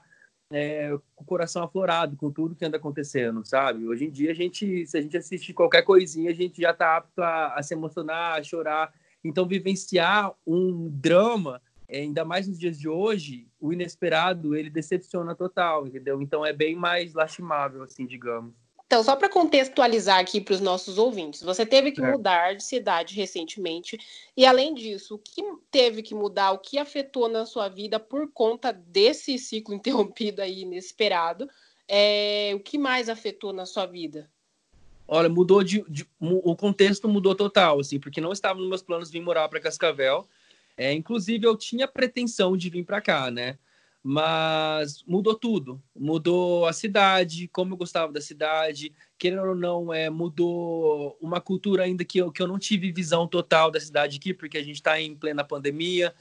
é, com o coração aflorado com tudo que anda acontecendo, sabe? Hoje em dia, a gente, se a gente assistir qualquer coisinha, a gente já está apto a, a, se emocionar, a chorar. Então, vivenciar um drama, é, ainda mais nos dias de hoje, o inesperado, ele decepciona total, entendeu? Então, é bem mais lastimável, assim, digamos. Então, só para contextualizar aqui para os nossos ouvintes, você teve que é. mudar de cidade recentemente, e além disso, o que teve que mudar, o que afetou na sua vida por conta desse ciclo interrompido aí, inesperado, é, o que mais afetou na sua vida? Olha, mudou de, de, o contexto mudou total, assim, porque não estava nos meus planos vir morar para Cascavel. É, inclusive, eu tinha pretensão de vir para cá, né? Mas mudou tudo. Mudou a cidade, como eu gostava da cidade, querendo ou não, é, mudou uma cultura ainda que eu, que eu não tive visão total da cidade aqui, porque a gente está em plena pandemia.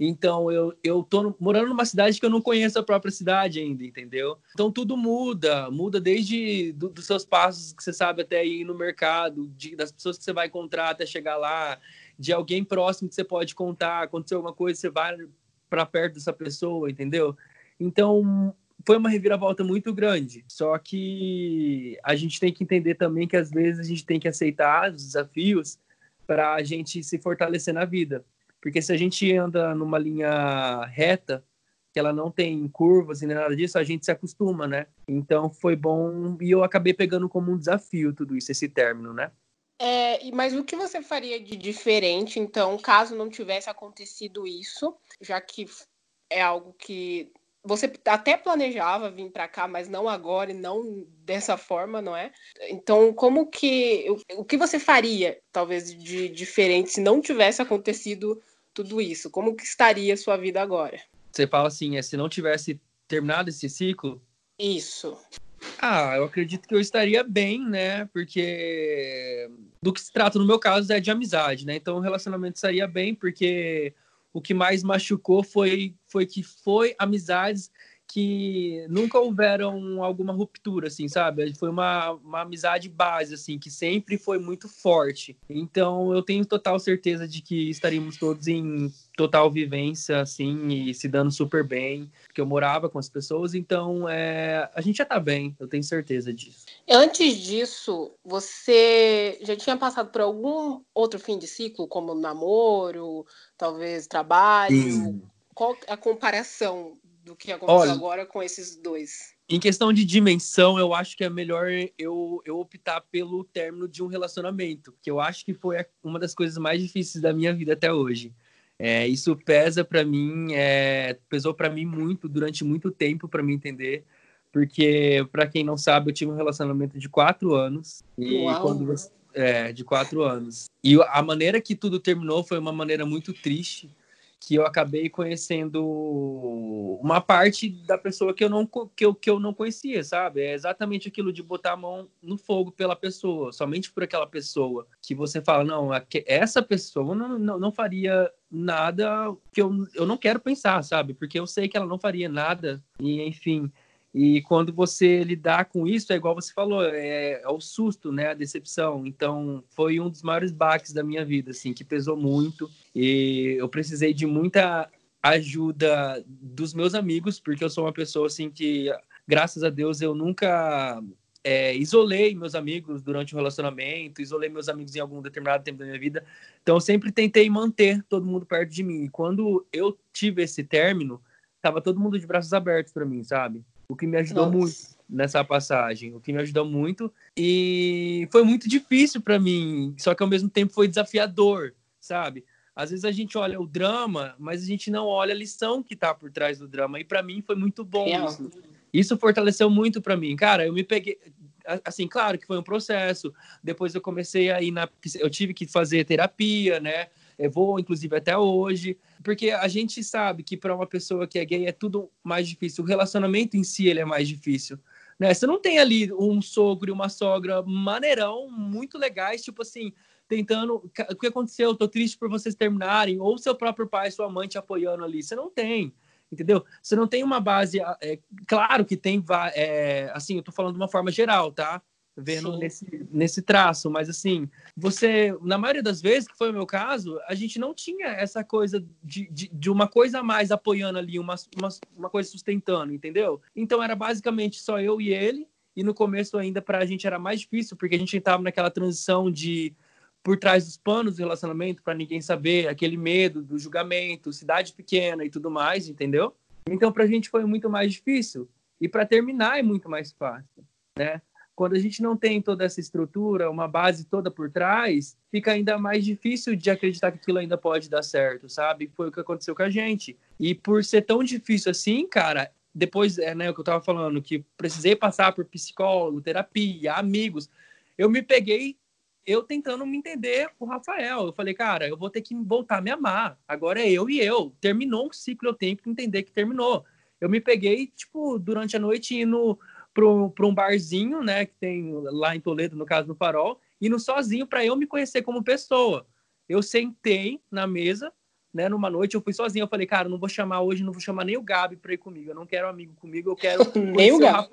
Então, eu, eu tô morando numa cidade que eu não conheço a própria cidade ainda, entendeu? Então, tudo muda. Muda desde do, dos seus passos que você sabe até ir no mercado, de, das pessoas que você vai encontrar até chegar lá, de alguém próximo que você pode contar. Aconteceu alguma coisa, você vai para perto dessa pessoa, entendeu? Então, foi uma reviravolta muito grande. Só que a gente tem que entender também que às vezes a gente tem que aceitar os desafios para a gente se fortalecer na vida. Porque se a gente anda numa linha reta, que ela não tem curvas e nem nada disso, a gente se acostuma, né? Então foi bom e eu acabei pegando como um desafio tudo isso, esse término, né? É, mas o que você faria de diferente, então, caso não tivesse acontecido isso, já que é algo que você até planejava vir para cá, mas não agora e não dessa forma, não é? Então, como que o que você faria, talvez de diferente, se não tivesse acontecido tudo isso? Como que estaria a sua vida agora? Você fala assim, é se não tivesse terminado esse ciclo? Isso. Ah, eu acredito que eu estaria bem, né? Porque do que se trata no meu caso é de amizade, né? Então o relacionamento estaria bem, porque o que mais machucou foi, foi que foi amizades que nunca houveram alguma ruptura, assim, sabe? Foi uma, uma amizade base, assim, que sempre foi muito forte. Então, eu tenho total certeza de que estaríamos todos em total vivência, assim, e se dando super bem, porque eu morava com as pessoas, então é, a gente já tá bem, eu tenho certeza disso. Antes disso, você já tinha passado por algum outro fim de ciclo, como namoro, talvez trabalho? Sim. Qual a comparação do que aconteceu Olha, agora com esses dois. Em questão de dimensão, eu acho que é melhor eu, eu optar pelo término de um relacionamento, que eu acho que foi uma das coisas mais difíceis da minha vida até hoje. É, isso pesa para mim, é, pesou para mim muito durante muito tempo para me entender, porque para quem não sabe, eu tive um relacionamento de quatro anos e Uau. quando você, é, de quatro anos e a maneira que tudo terminou foi uma maneira muito triste que eu acabei conhecendo uma parte da pessoa que eu não, que eu, que eu não conhecia, sabe? É exatamente aquilo de botar a mão no fogo pela pessoa, somente por aquela pessoa, que você fala, não, essa pessoa não, não, não faria nada que eu, eu não quero pensar, sabe? Porque eu sei que ela não faria nada, e enfim. E quando você lidar com isso, é igual você falou, é, é, o susto, né, a decepção. Então, foi um dos maiores baques da minha vida, assim, que pesou muito. E eu precisei de muita ajuda dos meus amigos, porque eu sou uma pessoa, assim, que, graças a Deus, eu nunca é, isolei meus amigos durante o relacionamento, isolei meus amigos em algum determinado tempo da minha vida. Então, eu sempre tentei manter todo mundo perto de mim. E quando eu tive esse término, tava todo mundo de braços abertos para mim, sabe? O que me ajudou Nossa. muito nessa passagem, o que me ajudou muito e foi muito difícil para mim, só que ao mesmo tempo foi desafiador, sabe? Às vezes a gente olha o drama, mas a gente não olha a lição que tá por trás do drama e para mim foi muito bom isso. Isso fortaleceu muito para mim, cara. Eu me peguei, assim, claro que foi um processo. Depois eu comecei a ir na. Eu tive que fazer terapia, né? Eu vou, inclusive, até hoje, porque a gente sabe que para uma pessoa que é gay é tudo mais difícil. O relacionamento em si ele é mais difícil. Né? Você não tem ali um sogro e uma sogra maneirão, muito legais, tipo assim, tentando. O que aconteceu? Tô triste por vocês terminarem, ou seu próprio pai, sua mãe te apoiando ali. Você não tem entendeu? Você não tem uma base, é, claro que tem, é, assim, eu tô falando de uma forma geral, tá? Vendo nesse, nesse traço, mas assim, você, na maioria das vezes, que foi o meu caso, a gente não tinha essa coisa de, de, de uma coisa a mais apoiando ali, uma, uma, uma coisa sustentando, entendeu? Então era basicamente só eu e ele, e no começo ainda para a gente era mais difícil, porque a gente estava naquela transição de por trás dos panos do relacionamento, para ninguém saber, aquele medo do julgamento, cidade pequena e tudo mais, entendeu? Então para a gente foi muito mais difícil, e para terminar é muito mais fácil, né? Quando a gente não tem toda essa estrutura, uma base toda por trás, fica ainda mais difícil de acreditar que aquilo ainda pode dar certo, sabe? Foi o que aconteceu com a gente. E por ser tão difícil assim, cara, depois, é, né, o que eu tava falando, que precisei passar por psicólogo, terapia, amigos, eu me peguei eu tentando me entender o Rafael. Eu falei, cara, eu vou ter que voltar a me amar. Agora é eu e eu. Terminou um ciclo, eu tenho que entender que terminou. Eu me peguei, tipo, durante a noite indo para um barzinho, né, que tem lá em Toledo, no caso no Farol, indo sozinho para eu me conhecer como pessoa. Eu sentei na mesa, né, numa noite, eu fui sozinho, eu falei, cara, não vou chamar hoje, não vou chamar nem o Gabi para ir comigo, eu não quero amigo comigo, eu quero nem o Gabi.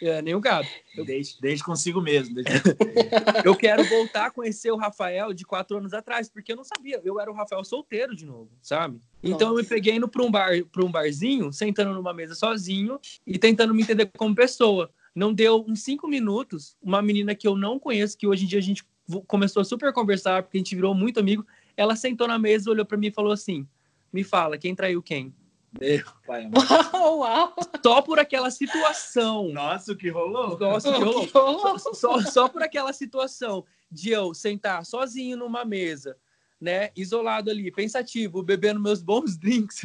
É, nem o Gabi. Eu... Desde, desde consigo mesmo. Desde... eu quero voltar a conhecer o Rafael de quatro anos atrás, porque eu não sabia. Eu era o Rafael solteiro de novo, sabe? Então Nossa. eu me peguei indo para um bar, para um barzinho, sentando numa mesa sozinho e tentando me entender como pessoa. Não deu uns cinco minutos, uma menina que eu não conheço, que hoje em dia a gente começou a super conversar, porque a gente virou muito amigo. Ela sentou na mesa, olhou para mim e falou assim: "Me fala, quem traiu quem?" Meu pai, uau, uau. Só por aquela situação. Nossa, o que rolou? Nossa, o que rolou. Que rolou? Só, só, só por aquela situação de eu sentar sozinho numa mesa, né, isolado ali, pensativo, bebendo meus bons drinks,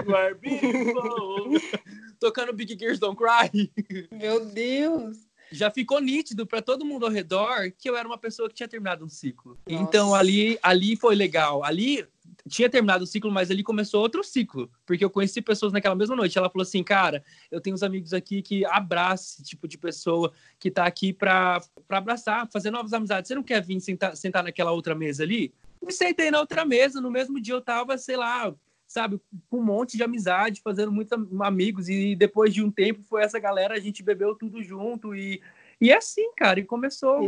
tocando Big Gears Don't Cry. Meu Deus! já ficou nítido para todo mundo ao redor que eu era uma pessoa que tinha terminado um ciclo. Nossa. Então ali, ali foi legal. Ali tinha terminado o ciclo, mas ali começou outro ciclo, porque eu conheci pessoas naquela mesma noite. Ela falou assim, cara, eu tenho uns amigos aqui que abraçam esse tipo de pessoa que tá aqui para abraçar, fazer novas amizades. Você não quer vir sentar, sentar naquela outra mesa ali? Me sentei na outra mesa, no mesmo dia eu tava, sei lá, sabe, com um monte de amizade, fazendo muitos amigos, e depois de um tempo foi essa galera, a gente bebeu tudo junto, e, e é assim, cara, e começou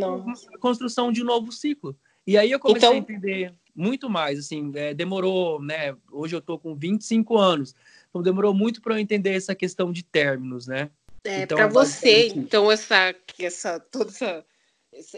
a construção de um novo ciclo. E aí eu comecei então... a entender muito mais, assim, é, demorou, né, hoje eu tô com 25 anos, então demorou muito para eu entender essa questão de términos, né. É, então, para você, então, essa, essa, toda essa,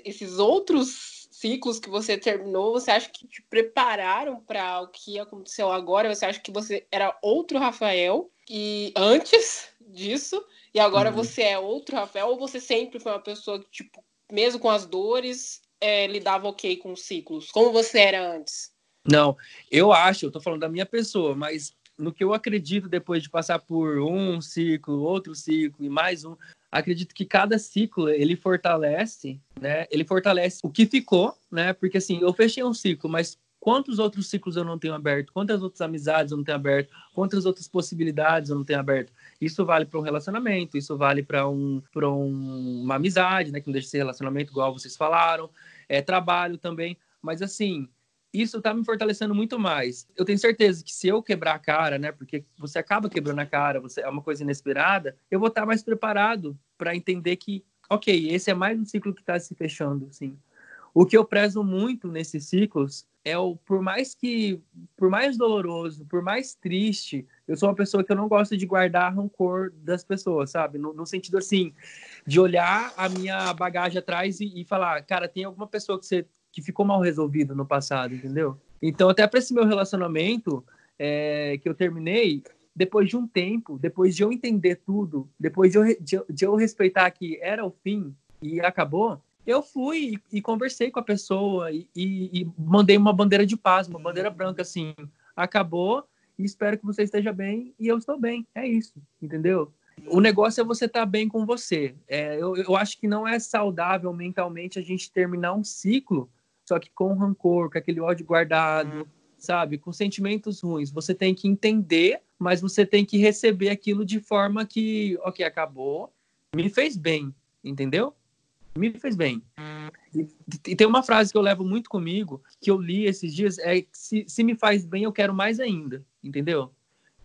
esses outros ciclos que você terminou, você acha que te prepararam para o que aconteceu agora? Você acha que você era outro Rafael e antes disso e agora uhum. você é outro Rafael ou você sempre foi uma pessoa que tipo, mesmo com as dores, é, lidava ok com os ciclos? Como você era antes? Não, eu acho, eu tô falando da minha pessoa, mas no que eu acredito depois de passar por um ciclo, outro ciclo e mais um, acredito que cada ciclo ele fortalece, né? Ele fortalece o que ficou, né? Porque assim, eu fechei um ciclo, mas quantos outros ciclos eu não tenho aberto, quantas outras amizades eu não tenho aberto, quantas outras possibilidades eu não tenho aberto. Isso vale para um relacionamento, isso vale para um, um, uma amizade, né? Que não deixa de ser relacionamento, igual vocês falaram, é trabalho também. Mas assim, isso está me fortalecendo muito mais. Eu tenho certeza que se eu quebrar a cara, né, porque você acaba quebrando a cara, você é uma coisa inesperada, eu vou estar tá mais preparado para entender que, ok, esse é mais um ciclo que está se fechando, assim. O que eu prezo muito nesses ciclos é o, por mais que, por mais doloroso, por mais triste, eu sou uma pessoa que eu não gosto de guardar rancor das pessoas, sabe? No, no sentido assim, de olhar a minha bagagem atrás e, e falar, cara, tem alguma pessoa que você que ficou mal resolvido no passado, entendeu? Então, até para esse meu relacionamento é, que eu terminei, depois de um tempo, depois de eu entender tudo, depois de eu, de, de eu respeitar que era o fim e acabou, eu fui e, e conversei com a pessoa e, e, e, mandei uma bandeira de paz, uma bandeira branca assim, acabou e espero que você esteja bem e eu estou bem, é isso, entendeu? O negócio é você estar tá bem com você. É, eu, eu acho que não é saudável mentalmente a gente terminar um ciclo só que com rancor, com aquele ódio guardado, hum. sabe? Com sentimentos ruins. Você tem que entender, mas você tem que receber aquilo de forma que, ok, acabou, me fez bem, entendeu? Me fez bem. E, tem uma frase que eu levo muito comigo, que eu li esses dias, é se, se me faz bem, eu quero mais ainda, entendeu?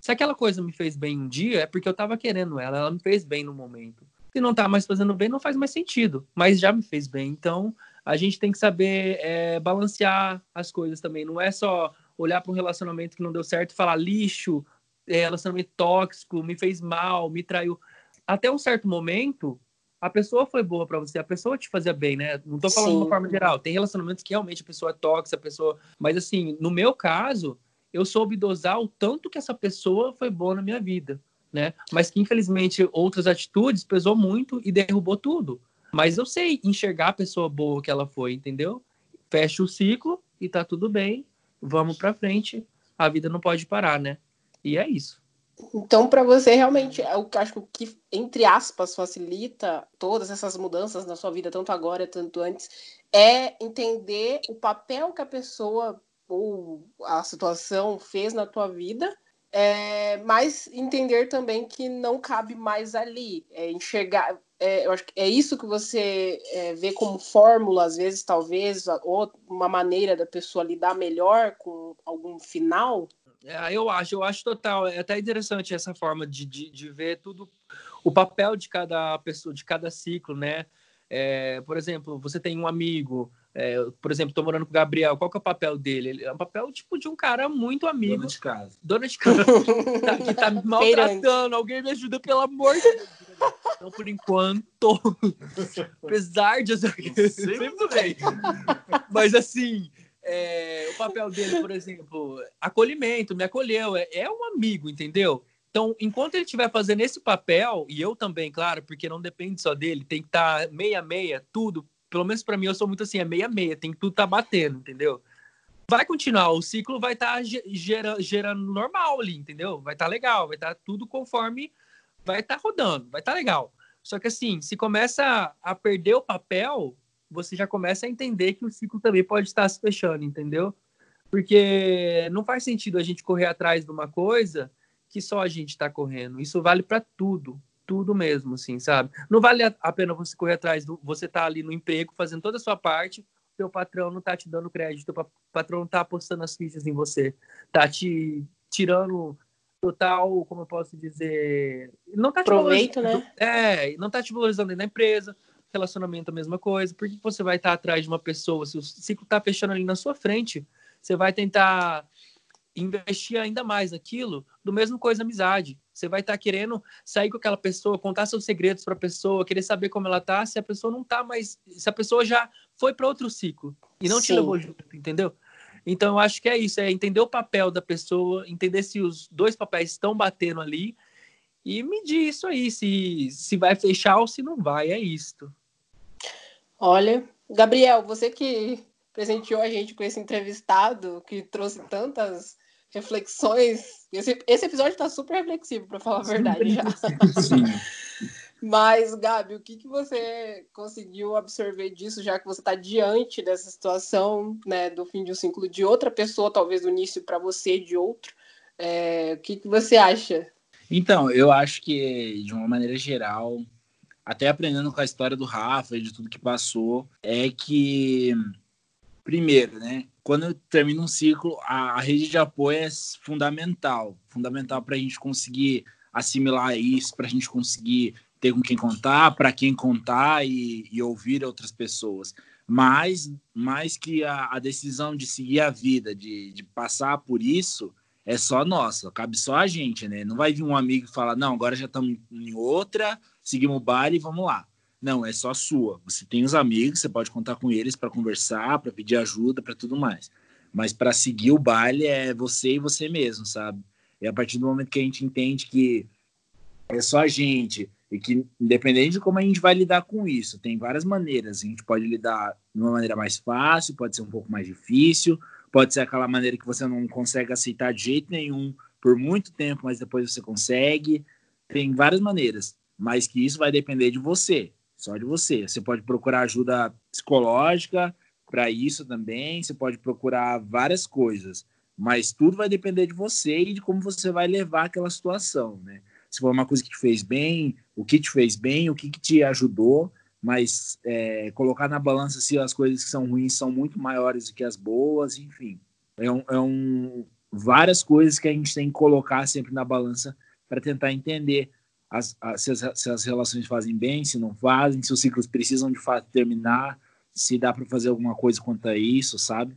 Se aquela coisa me fez bem um dia, é porque eu tava querendo ela, ela me fez bem no momento. Se não tá mais fazendo bem, não faz mais sentido, mas já me fez bem. Então, a gente tem que saber é, balancear as coisas também. Não é só olhar para um relacionamento que não deu certo e falar lixo, é, relacionamento tóxico, me fez mal, me traiu. Até um certo momento, a pessoa foi boa para você, a pessoa te fazia bem, né? Não tô falando Sim. de uma forma geral. Tem relacionamentos que realmente a pessoa é tóxica, a pessoa. Mas assim, no meu caso, eu soube dosar o tanto que essa pessoa foi boa na minha vida, né? Mas que infelizmente outras atitudes pesou muito e derrubou tudo. Mas eu sei enxergar a pessoa boa que ela foi, entendeu? Fecha o ciclo e tá tudo bem. Vamos para frente. A vida não pode parar, né? E é isso. Então, para você, realmente, eu acho que, entre aspas, facilita todas essas mudanças na sua vida, tanto agora, tanto antes, é entender o papel que a pessoa ou a situação fez na tua vida, é, mas entender também que não cabe mais ali. É enxergar, é, eu acho que é isso que você é, vê como fórmula, às vezes, talvez, ou uma maneira da pessoa lidar melhor com algum final? É, eu acho, eu acho total. É até interessante essa forma de, de, de ver tudo, o papel de cada pessoa, de cada ciclo, né? É, por exemplo, você tem um amigo, é, por exemplo, tô morando com o Gabriel, qual que é o papel dele? Ele é um papel tipo de um cara muito amigo. Dona de casa. Dona de casa. tá, que tá me maltratando. Alguém me ajuda, pelo amor de Deus. Então, por enquanto, apesar de eu sempre bem. Mas assim, é, o papel dele, por exemplo, acolhimento, me acolheu, é, é um amigo, entendeu? Então, enquanto ele estiver fazendo esse papel, e eu também, claro, porque não depende só dele, tem que estar tá meia-meia, tudo. Pelo menos para mim, eu sou muito assim, é meia-meia, tem que tudo estar tá batendo, entendeu? Vai continuar, o ciclo vai estar tá gerando, gerando normal ali, entendeu? Vai estar tá legal, vai estar tá tudo conforme vai estar tá rodando, vai estar tá legal. Só que assim, se começa a perder o papel, você já começa a entender que o ciclo também pode estar se fechando, entendeu? Porque não faz sentido a gente correr atrás de uma coisa que só a gente está correndo. Isso vale para tudo, tudo mesmo, assim, sabe? Não vale a pena você correr atrás do. Você tá ali no emprego, fazendo toda a sua parte, seu patrão não tá te dando crédito, o patrão não tá apostando as fichas em você, tá te tirando total, como eu posso dizer, não tá te Proveito, né? É, não tá te valorizando na empresa, relacionamento a mesma coisa. Por que você vai estar atrás de uma pessoa se o ciclo tá fechando ali na sua frente? Você vai tentar investir ainda mais naquilo, do mesmo coisa amizade. Você vai estar tá querendo sair com aquela pessoa, contar seus segredos para a pessoa, querer saber como ela tá, se a pessoa não tá mais, se a pessoa já foi para outro ciclo e não Sim. te levou junto, entendeu? Então eu acho que é isso, é entender o papel da pessoa, entender se os dois papéis estão batendo ali e medir isso aí, se se vai fechar ou se não vai, é isto. Olha, Gabriel, você que presenteou a gente com esse entrevistado que trouxe tantas reflexões. Esse, esse episódio está super reflexivo, para falar a verdade já. Sim. Mas, Gabi, o que, que você conseguiu absorver disso, já que você está diante dessa situação, né, do fim de um ciclo de outra pessoa, talvez o início para você de outro? É, o que, que você acha? Então, eu acho que, de uma maneira geral, até aprendendo com a história do Rafa e de tudo que passou, é que, primeiro, né, quando termina um ciclo, a, a rede de apoio é fundamental fundamental para a gente conseguir assimilar isso, para a gente conseguir ter com quem contar, para quem contar e, e, ouvir outras pessoas. Mas, mais que a, a decisão de seguir a vida, de, de, passar por isso, é só nossa, cabe só a gente, né? Não vai vir um amigo e falar, não, agora já estamos em outra, seguimos o baile e vamos lá. Não, é só sua. Você tem os amigos, você pode contar com eles para conversar, para pedir ajuda, para tudo mais. Mas para seguir o baile é você e você mesmo, sabe? E a partir do momento que a gente entende que é só a gente e que, independente de como a gente vai lidar com isso, tem várias maneiras. A gente pode lidar de uma maneira mais fácil, pode ser um pouco mais difícil, pode ser aquela maneira que você não consegue aceitar de jeito nenhum por muito tempo, mas depois você consegue. Tem várias maneiras, mas que isso vai depender de você, só de você. Você pode procurar ajuda psicológica para isso também, você pode procurar várias coisas, mas tudo vai depender de você e de como você vai levar aquela situação, né? se foi uma coisa que te fez bem, o que te fez bem, o que, que te ajudou, mas é, colocar na balança se as coisas que são ruins são muito maiores do que as boas, enfim. É, um, é um, várias coisas que a gente tem que colocar sempre na balança para tentar entender as, as, se, as, se, as, relações fazem bem, se não fazem, se os ciclos precisam de fato terminar, se dá para fazer alguma coisa quanto a isso, sabe?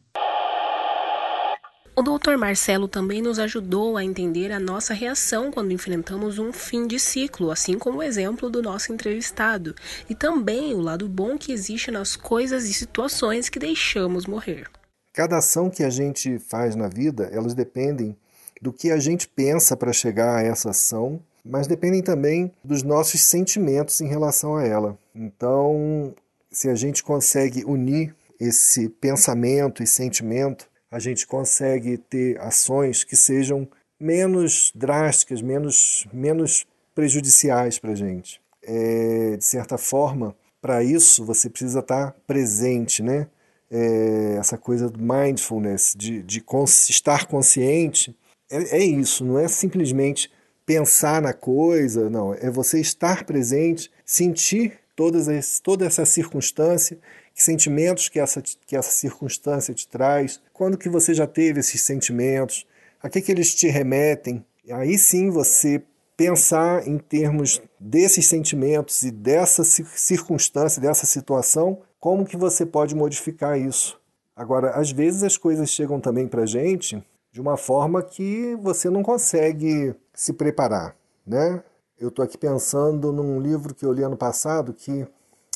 O Dr. Marcelo também nos ajudou a entender a nossa reação quando enfrentamos um fim de ciclo, assim como o exemplo do nosso entrevistado, e também o lado bom que existe nas coisas e situações que deixamos morrer. Cada ação que a gente faz na vida, elas dependem do que a gente pensa para chegar a essa ação, mas dependem também dos nossos sentimentos em relação a ela. Então, se a gente consegue unir esse pensamento e sentimento, a gente consegue ter ações que sejam menos drásticas, menos, menos prejudiciais para a gente. É, de certa forma, para isso você precisa estar presente, né? É, essa coisa do mindfulness, de, de estar consciente, é, é isso, não é simplesmente pensar na coisa, não, é você estar presente, sentir todas as, toda essa circunstância que sentimentos que essa, que essa circunstância te traz, quando que você já teve esses sentimentos, a que, que eles te remetem. Aí sim você pensar em termos desses sentimentos e dessa circunstância, dessa situação, como que você pode modificar isso. Agora, às vezes as coisas chegam também para gente de uma forma que você não consegue se preparar, né? Eu estou aqui pensando num livro que eu li ano passado que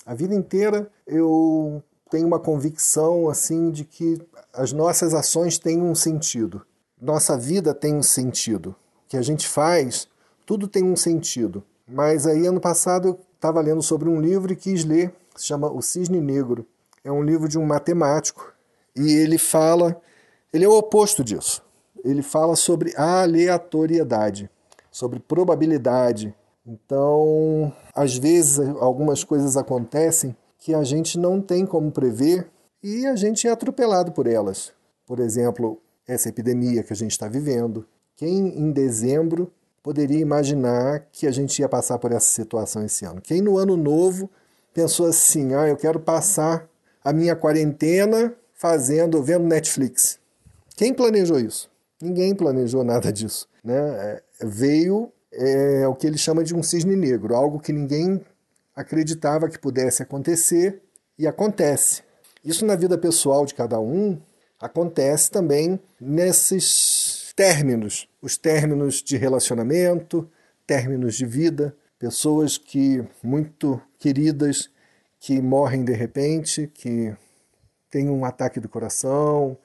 a vida inteira eu tenho uma convicção assim de que as nossas ações têm um sentido. Nossa vida tem um sentido. O que a gente faz, tudo tem um sentido. Mas aí ano passado eu estava lendo sobre um livro e quis ler, se chama O Cisne Negro. É um livro de um matemático e ele fala, ele é o oposto disso. Ele fala sobre aleatoriedade, sobre probabilidade, então, às vezes, algumas coisas acontecem que a gente não tem como prever e a gente é atropelado por elas. Por exemplo, essa epidemia que a gente está vivendo. Quem em dezembro poderia imaginar que a gente ia passar por essa situação esse ano? Quem no ano novo pensou assim: ah, eu quero passar a minha quarentena fazendo, vendo Netflix? Quem planejou isso? Ninguém planejou nada disso. Né? É, veio é o que ele chama de um cisne negro, algo que ninguém acreditava que pudesse acontecer e acontece. Isso na vida pessoal de cada um acontece também nesses términos, os términos de relacionamento, términos de vida, pessoas que muito queridas que morrem de repente, que têm um ataque do coração,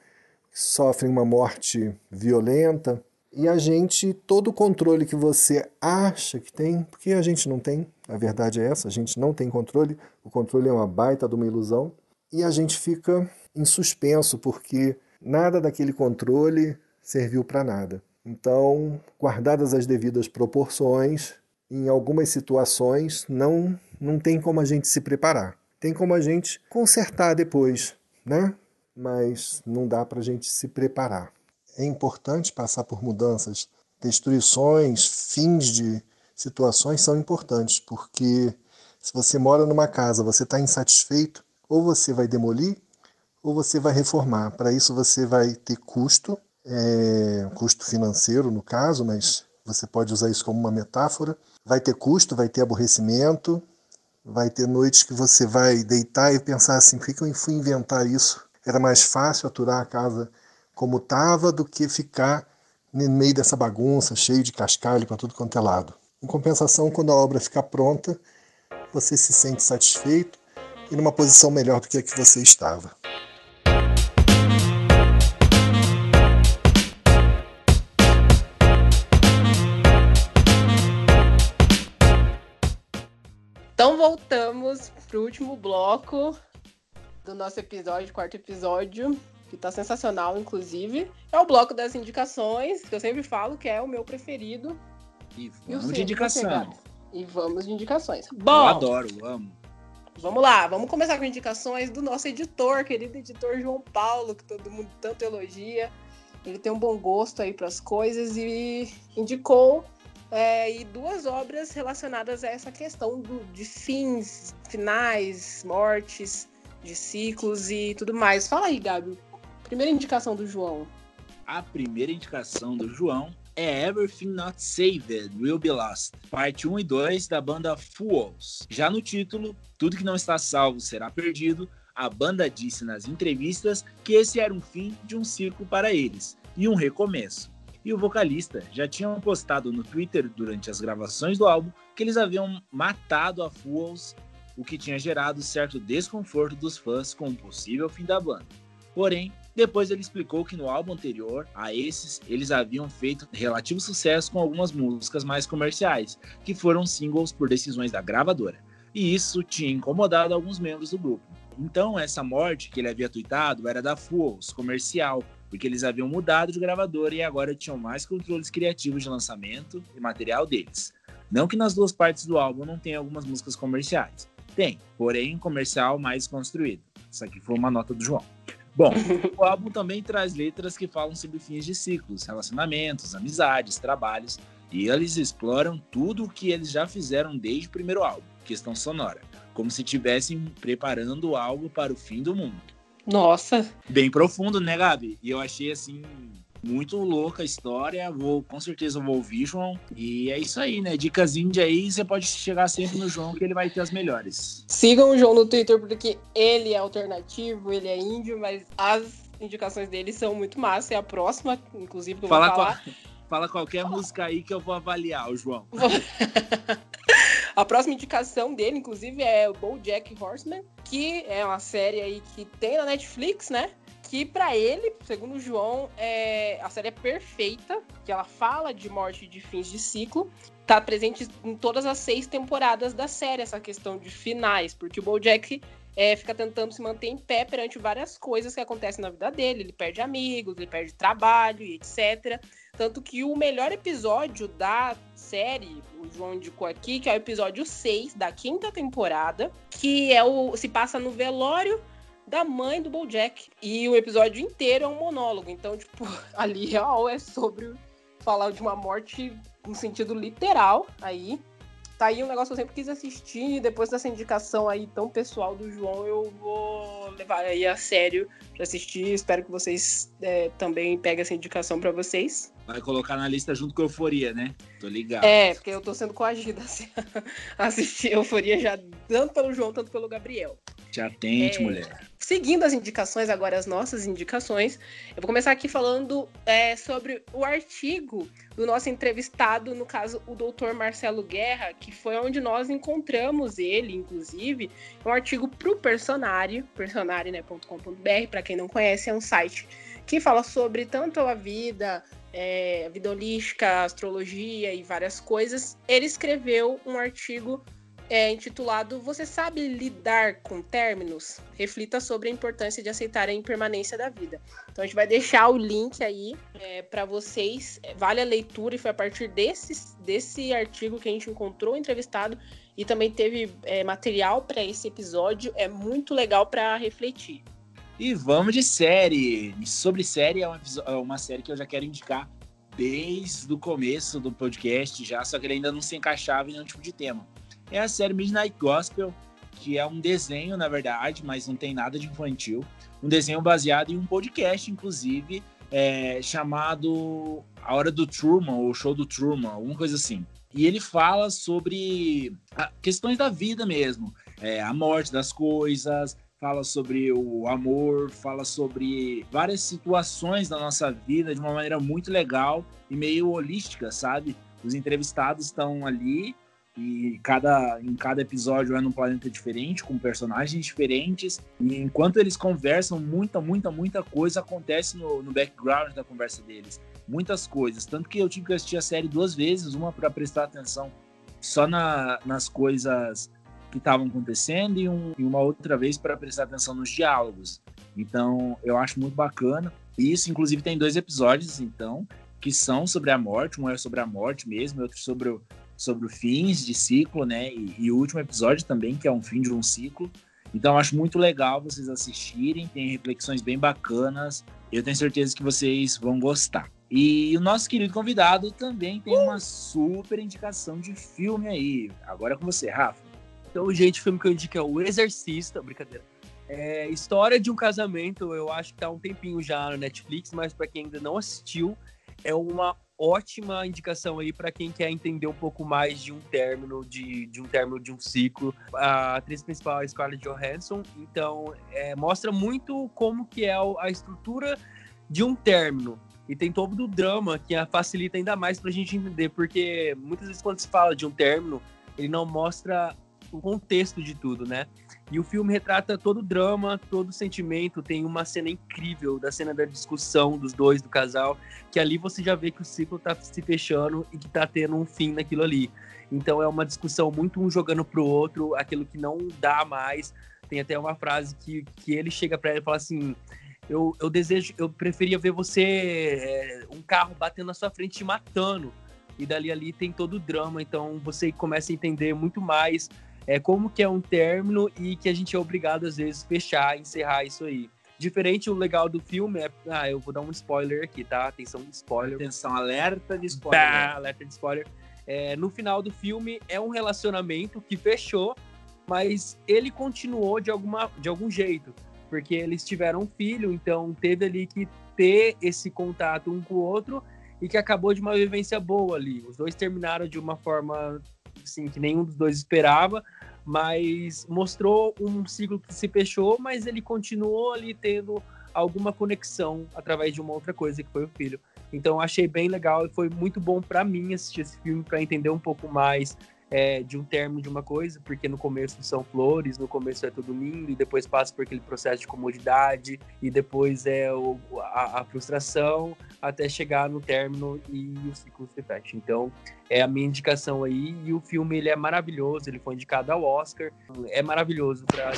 sofrem uma morte violenta. E a gente, todo o controle que você acha que tem, porque a gente não tem, a verdade é essa, a gente não tem controle, o controle é uma baita de uma ilusão, e a gente fica em suspenso, porque nada daquele controle serviu para nada. Então, guardadas as devidas proporções, em algumas situações não, não tem como a gente se preparar. Tem como a gente consertar depois, né? Mas não dá para a gente se preparar. É importante passar por mudanças, destruições, fins de situações são importantes, porque se você mora numa casa, você está insatisfeito, ou você vai demolir, ou você vai reformar. Para isso você vai ter custo, é, custo financeiro no caso, mas você pode usar isso como uma metáfora. Vai ter custo, vai ter aborrecimento, vai ter noites que você vai deitar e pensar assim: por que eu fui inventar isso? Era mais fácil aturar a casa como estava do que ficar no meio dessa bagunça, cheio de cascalho para tudo quanto é lado. Em compensação, quando a obra ficar pronta, você se sente satisfeito e numa posição melhor do que a que você estava. Então voltamos para o último bloco do nosso episódio, quarto episódio, que está sensacional, inclusive. É o bloco das indicações, que eu sempre falo que é o meu preferido. E vamos e de indicação. E vamos de indicações. Bom, eu adoro, amo. Vamos lá, vamos começar com indicações do nosso editor, querido editor João Paulo, que todo mundo tanto elogia. Ele tem um bom gosto aí para as coisas e indicou é, e duas obras relacionadas a essa questão do, de fins, finais, mortes, de ciclos e tudo mais. Fala aí, Gabi. Primeira indicação do João. A primeira indicação do João é Everything Not Saved Will Be Lost, parte 1 e 2 da banda Fools. Já no título, Tudo que não está salvo será perdido, a banda disse nas entrevistas que esse era um fim de um ciclo para eles e um recomeço e o vocalista já tinham postado no Twitter durante as gravações do álbum que eles haviam matado a Fools, o que tinha gerado certo desconforto dos fãs com o possível fim da banda. Porém, depois ele explicou que no álbum anterior a esses, eles haviam feito relativo sucesso com algumas músicas mais comerciais, que foram singles por decisões da gravadora, e isso tinha incomodado alguns membros do grupo. Então, essa morte que ele havia tweetado era da Fools, comercial, porque eles haviam mudado de gravadora e agora tinham mais controles criativos de lançamento e material deles. Não que nas duas partes do álbum não tenha algumas músicas comerciais. Tem, porém comercial mais construído. Isso aqui foi uma nota do João. Bom, o álbum também traz letras que falam sobre fins de ciclos, relacionamentos, amizades, trabalhos, e eles exploram tudo o que eles já fizeram desde o primeiro álbum, questão sonora, como se estivessem preparando algo para o fim do mundo. Nossa. Bem profundo, né, Gabi? E eu achei assim muito louca a história. Vou, com certeza vou ouvir, João. E é isso aí, né? Dicas índia aí, você pode chegar sempre no João que ele vai ter as melhores. Sigam o João no Twitter porque ele é alternativo, ele é índio, mas as indicações dele são muito massa. É a próxima, inclusive, que eu fala vou falar. Qual, fala qualquer música aí que eu vou avaliar, o João. A próxima indicação dele, inclusive, é o BoJack Horseman, que é uma série aí que tem na Netflix, né? Que para ele, segundo João, é... a série é perfeita, que ela fala de morte de fins de ciclo, tá presente em todas as seis temporadas da série essa questão de finais, porque o BoJack é, fica tentando se manter em pé perante várias coisas que acontecem na vida dele. Ele perde amigos, ele perde trabalho e etc. Tanto que o melhor episódio da série, o João indicou aqui, que é o episódio 6 da quinta temporada, que é o se passa no velório da mãe do Bojack. E o episódio inteiro é um monólogo. Então, tipo, ali real é sobre falar de uma morte no sentido literal aí. Tá aí um negócio que eu sempre quis assistir. E depois dessa indicação aí tão pessoal do João, eu vou levar aí a sério para assistir. Espero que vocês é, também peguem essa indicação para vocês. Vai colocar na lista junto com Euforia, né? Tô ligado. É, porque eu tô sendo coagida a assistir Euforia já tanto pelo João, tanto pelo Gabriel. Te atente, é, mulher. Seguindo as indicações, agora as nossas indicações, eu vou começar aqui falando é, sobre o artigo do nosso entrevistado, no caso, o doutor Marcelo Guerra, que foi onde nós encontramos ele, inclusive, um artigo para o Personário, personario.com.br, para quem não conhece, é um site que fala sobre tanto a vida, é, vida holística, astrologia e várias coisas. Ele escreveu um artigo é intitulado Você sabe lidar com términos? Reflita sobre a importância de aceitar a impermanência da vida. Então a gente vai deixar o link aí é, para vocês. Vale a leitura e foi a partir desse, desse artigo que a gente encontrou o entrevistado e também teve é, material para esse episódio. É muito legal para refletir. E vamos de série. Sobre série é uma, é uma série que eu já quero indicar desde o começo do podcast já, só que ele ainda não se encaixava em nenhum tipo de tema é a série Midnight Gospel, que é um desenho, na verdade, mas não tem nada de infantil. Um desenho baseado em um podcast, inclusive, é, chamado A Hora do Truman, ou Show do Truman, alguma coisa assim. E ele fala sobre questões da vida mesmo, é, a morte das coisas, fala sobre o amor, fala sobre várias situações da nossa vida de uma maneira muito legal e meio holística, sabe? Os entrevistados estão ali e cada, em cada episódio é num planeta diferente, com personagens diferentes. E enquanto eles conversam, muita, muita, muita coisa acontece no, no background da conversa deles. Muitas coisas. Tanto que eu tive que assistir a série duas vezes, uma para prestar atenção só na, nas coisas que estavam acontecendo e, um, e, uma outra vez para prestar atenção nos diálogos. Então, eu acho muito bacana. E isso, inclusive, tem dois episódios, então, que são sobre a morte. Um é sobre a morte mesmo, outro sobre o, sobre fins de ciclo, né? E, e, o último episódio também, que é um fim de um ciclo. Então, acho muito legal vocês assistirem, tem reflexões bem bacanas. Eu tenho certeza que vocês vão gostar. E o nosso querido convidado também tem uma super indicação de filme aí. Agora é com você, Rafa. Então, o filme que eu indico é O Exorcista. Brincadeira. É História de um Casamento. Eu acho que tá um tempinho já no Netflix, mas para quem ainda não assistiu, é uma ótima indicação aí para quem quer entender um pouco mais de um término de, de um término de um ciclo. A atriz principal é Scarlett Johansson, então é, mostra muito como que é a estrutura de um término. E tem todo o drama que facilita ainda mais para a gente entender, porque muitas vezes quando se fala de um término, ele não mostra o contexto de tudo, né? E o filme retrata todo o drama, todo o sentimento. Tem uma cena incrível da cena da discussão dos dois, do casal, que ali você já vê que o ciclo tá se fechando e que tá tendo um fim naquilo ali. Então é uma discussão muito um jogando pro outro, aquilo que não dá mais. Tem até uma frase que, que ele chega para ela e fala assim: eu, eu desejo, eu preferia ver você, é, um carro batendo na sua frente te matando. E dali ali tem todo o drama, então você começa a entender muito mais é, como que é um término e que a gente é obrigado, às vezes, fechar, encerrar isso aí. Diferente, o legal do filme é. Ah, eu vou dar um spoiler aqui, tá? Atenção, spoiler. Atenção, alerta de spoiler. Bah, alerta de spoiler. É, no final do filme, é um relacionamento que fechou, mas ele continuou de, alguma, de algum jeito. Porque eles tiveram um filho, então teve ali que ter esse contato um com o outro e que acabou de uma vivência boa ali. Os dois terminaram de uma forma assim, que nenhum dos dois esperava, mas mostrou um ciclo que se fechou, mas ele continuou ali tendo alguma conexão através de uma outra coisa que foi o filho. Então achei bem legal e foi muito bom para mim assistir esse filme para entender um pouco mais é, de um término de uma coisa, porque no começo são flores, no começo é tudo lindo, e depois passa por aquele processo de comodidade, e depois é o, a, a, frustração, até chegar no término e o ciclo se fecha. Então, é a minha indicação aí, e o filme ele é maravilhoso, ele foi indicado ao Oscar, é maravilhoso para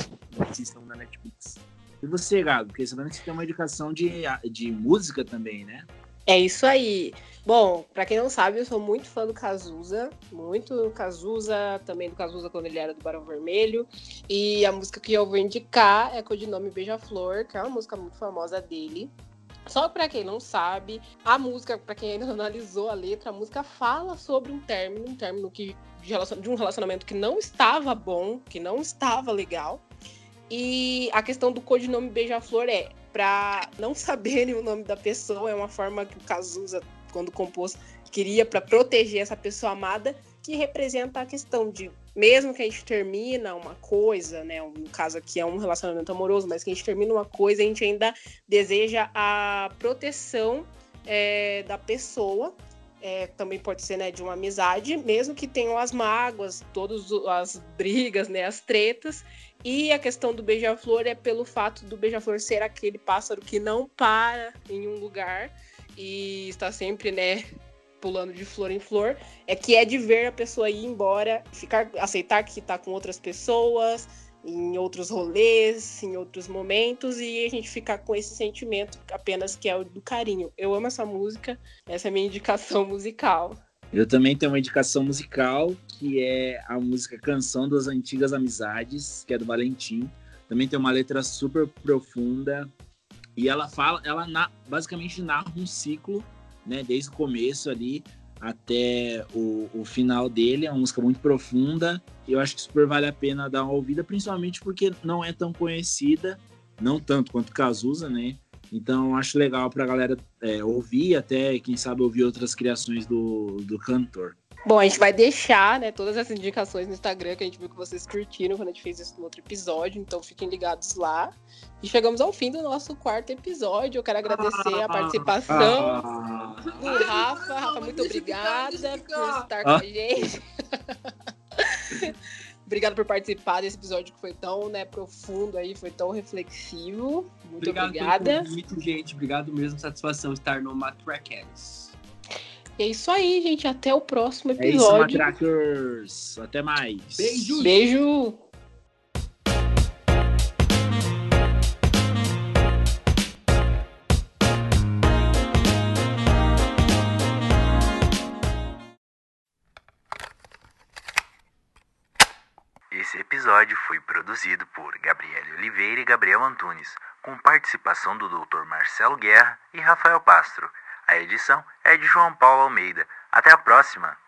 assistam na Netflix. E você, Gago? Porque sabendo que você tem uma indicação de, de música também, né? É isso aí. Bom, para quem não sabe, eu sou muito fã do Cazuza, muito Cazuza, também do Cazuza quando ele era do Barão Vermelho. E a música que eu vou indicar é Codinome Beija-Flor, que é uma música muito famosa dele. Só para quem não sabe, a música, para quem ainda não analisou a letra, a música fala sobre um término, um término que, de um relacionamento que não estava bom, que não estava legal. E a questão do codinome Beija-Flor é para não saberem o nome da pessoa, é uma forma que o Cazuza, quando compôs, queria para proteger essa pessoa amada, que representa a questão de, mesmo que a gente termina uma coisa, né, no caso aqui é um relacionamento amoroso, mas que a gente termina uma coisa, a gente ainda deseja a proteção é, da pessoa, é, também pode ser né, de uma amizade, mesmo que tenham as mágoas, todas as brigas, né, as tretas, e a questão do beija-flor é pelo fato do beija-flor ser aquele pássaro que não para em um lugar e está sempre, né, pulando de flor em flor, é que é de ver a pessoa ir embora, ficar, aceitar que tá com outras pessoas, em outros rolês, em outros momentos, e a gente ficar com esse sentimento apenas que é o do carinho. Eu amo essa música, essa é a minha indicação musical. Eu também tenho uma indicação musical, que é a música Canção das Antigas Amizades, que é do Valentim. Também tem uma letra super profunda. E ela fala, ela na, basicamente narra um ciclo, né? Desde o começo ali até o, o final dele. É uma música muito profunda. E eu acho que super vale a pena dar uma ouvida, principalmente porque não é tão conhecida, não tanto quanto Cazuza, né? Então acho legal para a galera é, ouvir, até quem sabe ouvir outras criações do, do cantor. Bom, a gente vai deixar, né, todas essas indicações no Instagram que a gente viu que vocês curtiram quando a gente fez isso no outro episódio, então fiquem ligados lá. E chegamos ao fim do nosso quarto episódio. Eu quero agradecer a participação ah, do Rafa. Rafa, muito obrigada por estar com a gente. Obrigado por participar desse episódio que foi tão né, profundo aí, foi tão reflexivo. Muito obrigado obrigada. Muito, gente. Obrigado mesmo. Satisfação estar no Matrackers. E é isso aí, gente. Até o próximo episódio. É isso, Matrackers. Até mais. Beijo. Beijo. Episódio foi produzido por Gabriele Oliveira e Gabriel Antunes, com participação do Dr. Marcelo Guerra e Rafael Pastro. A edição é de João Paulo Almeida. Até a próxima!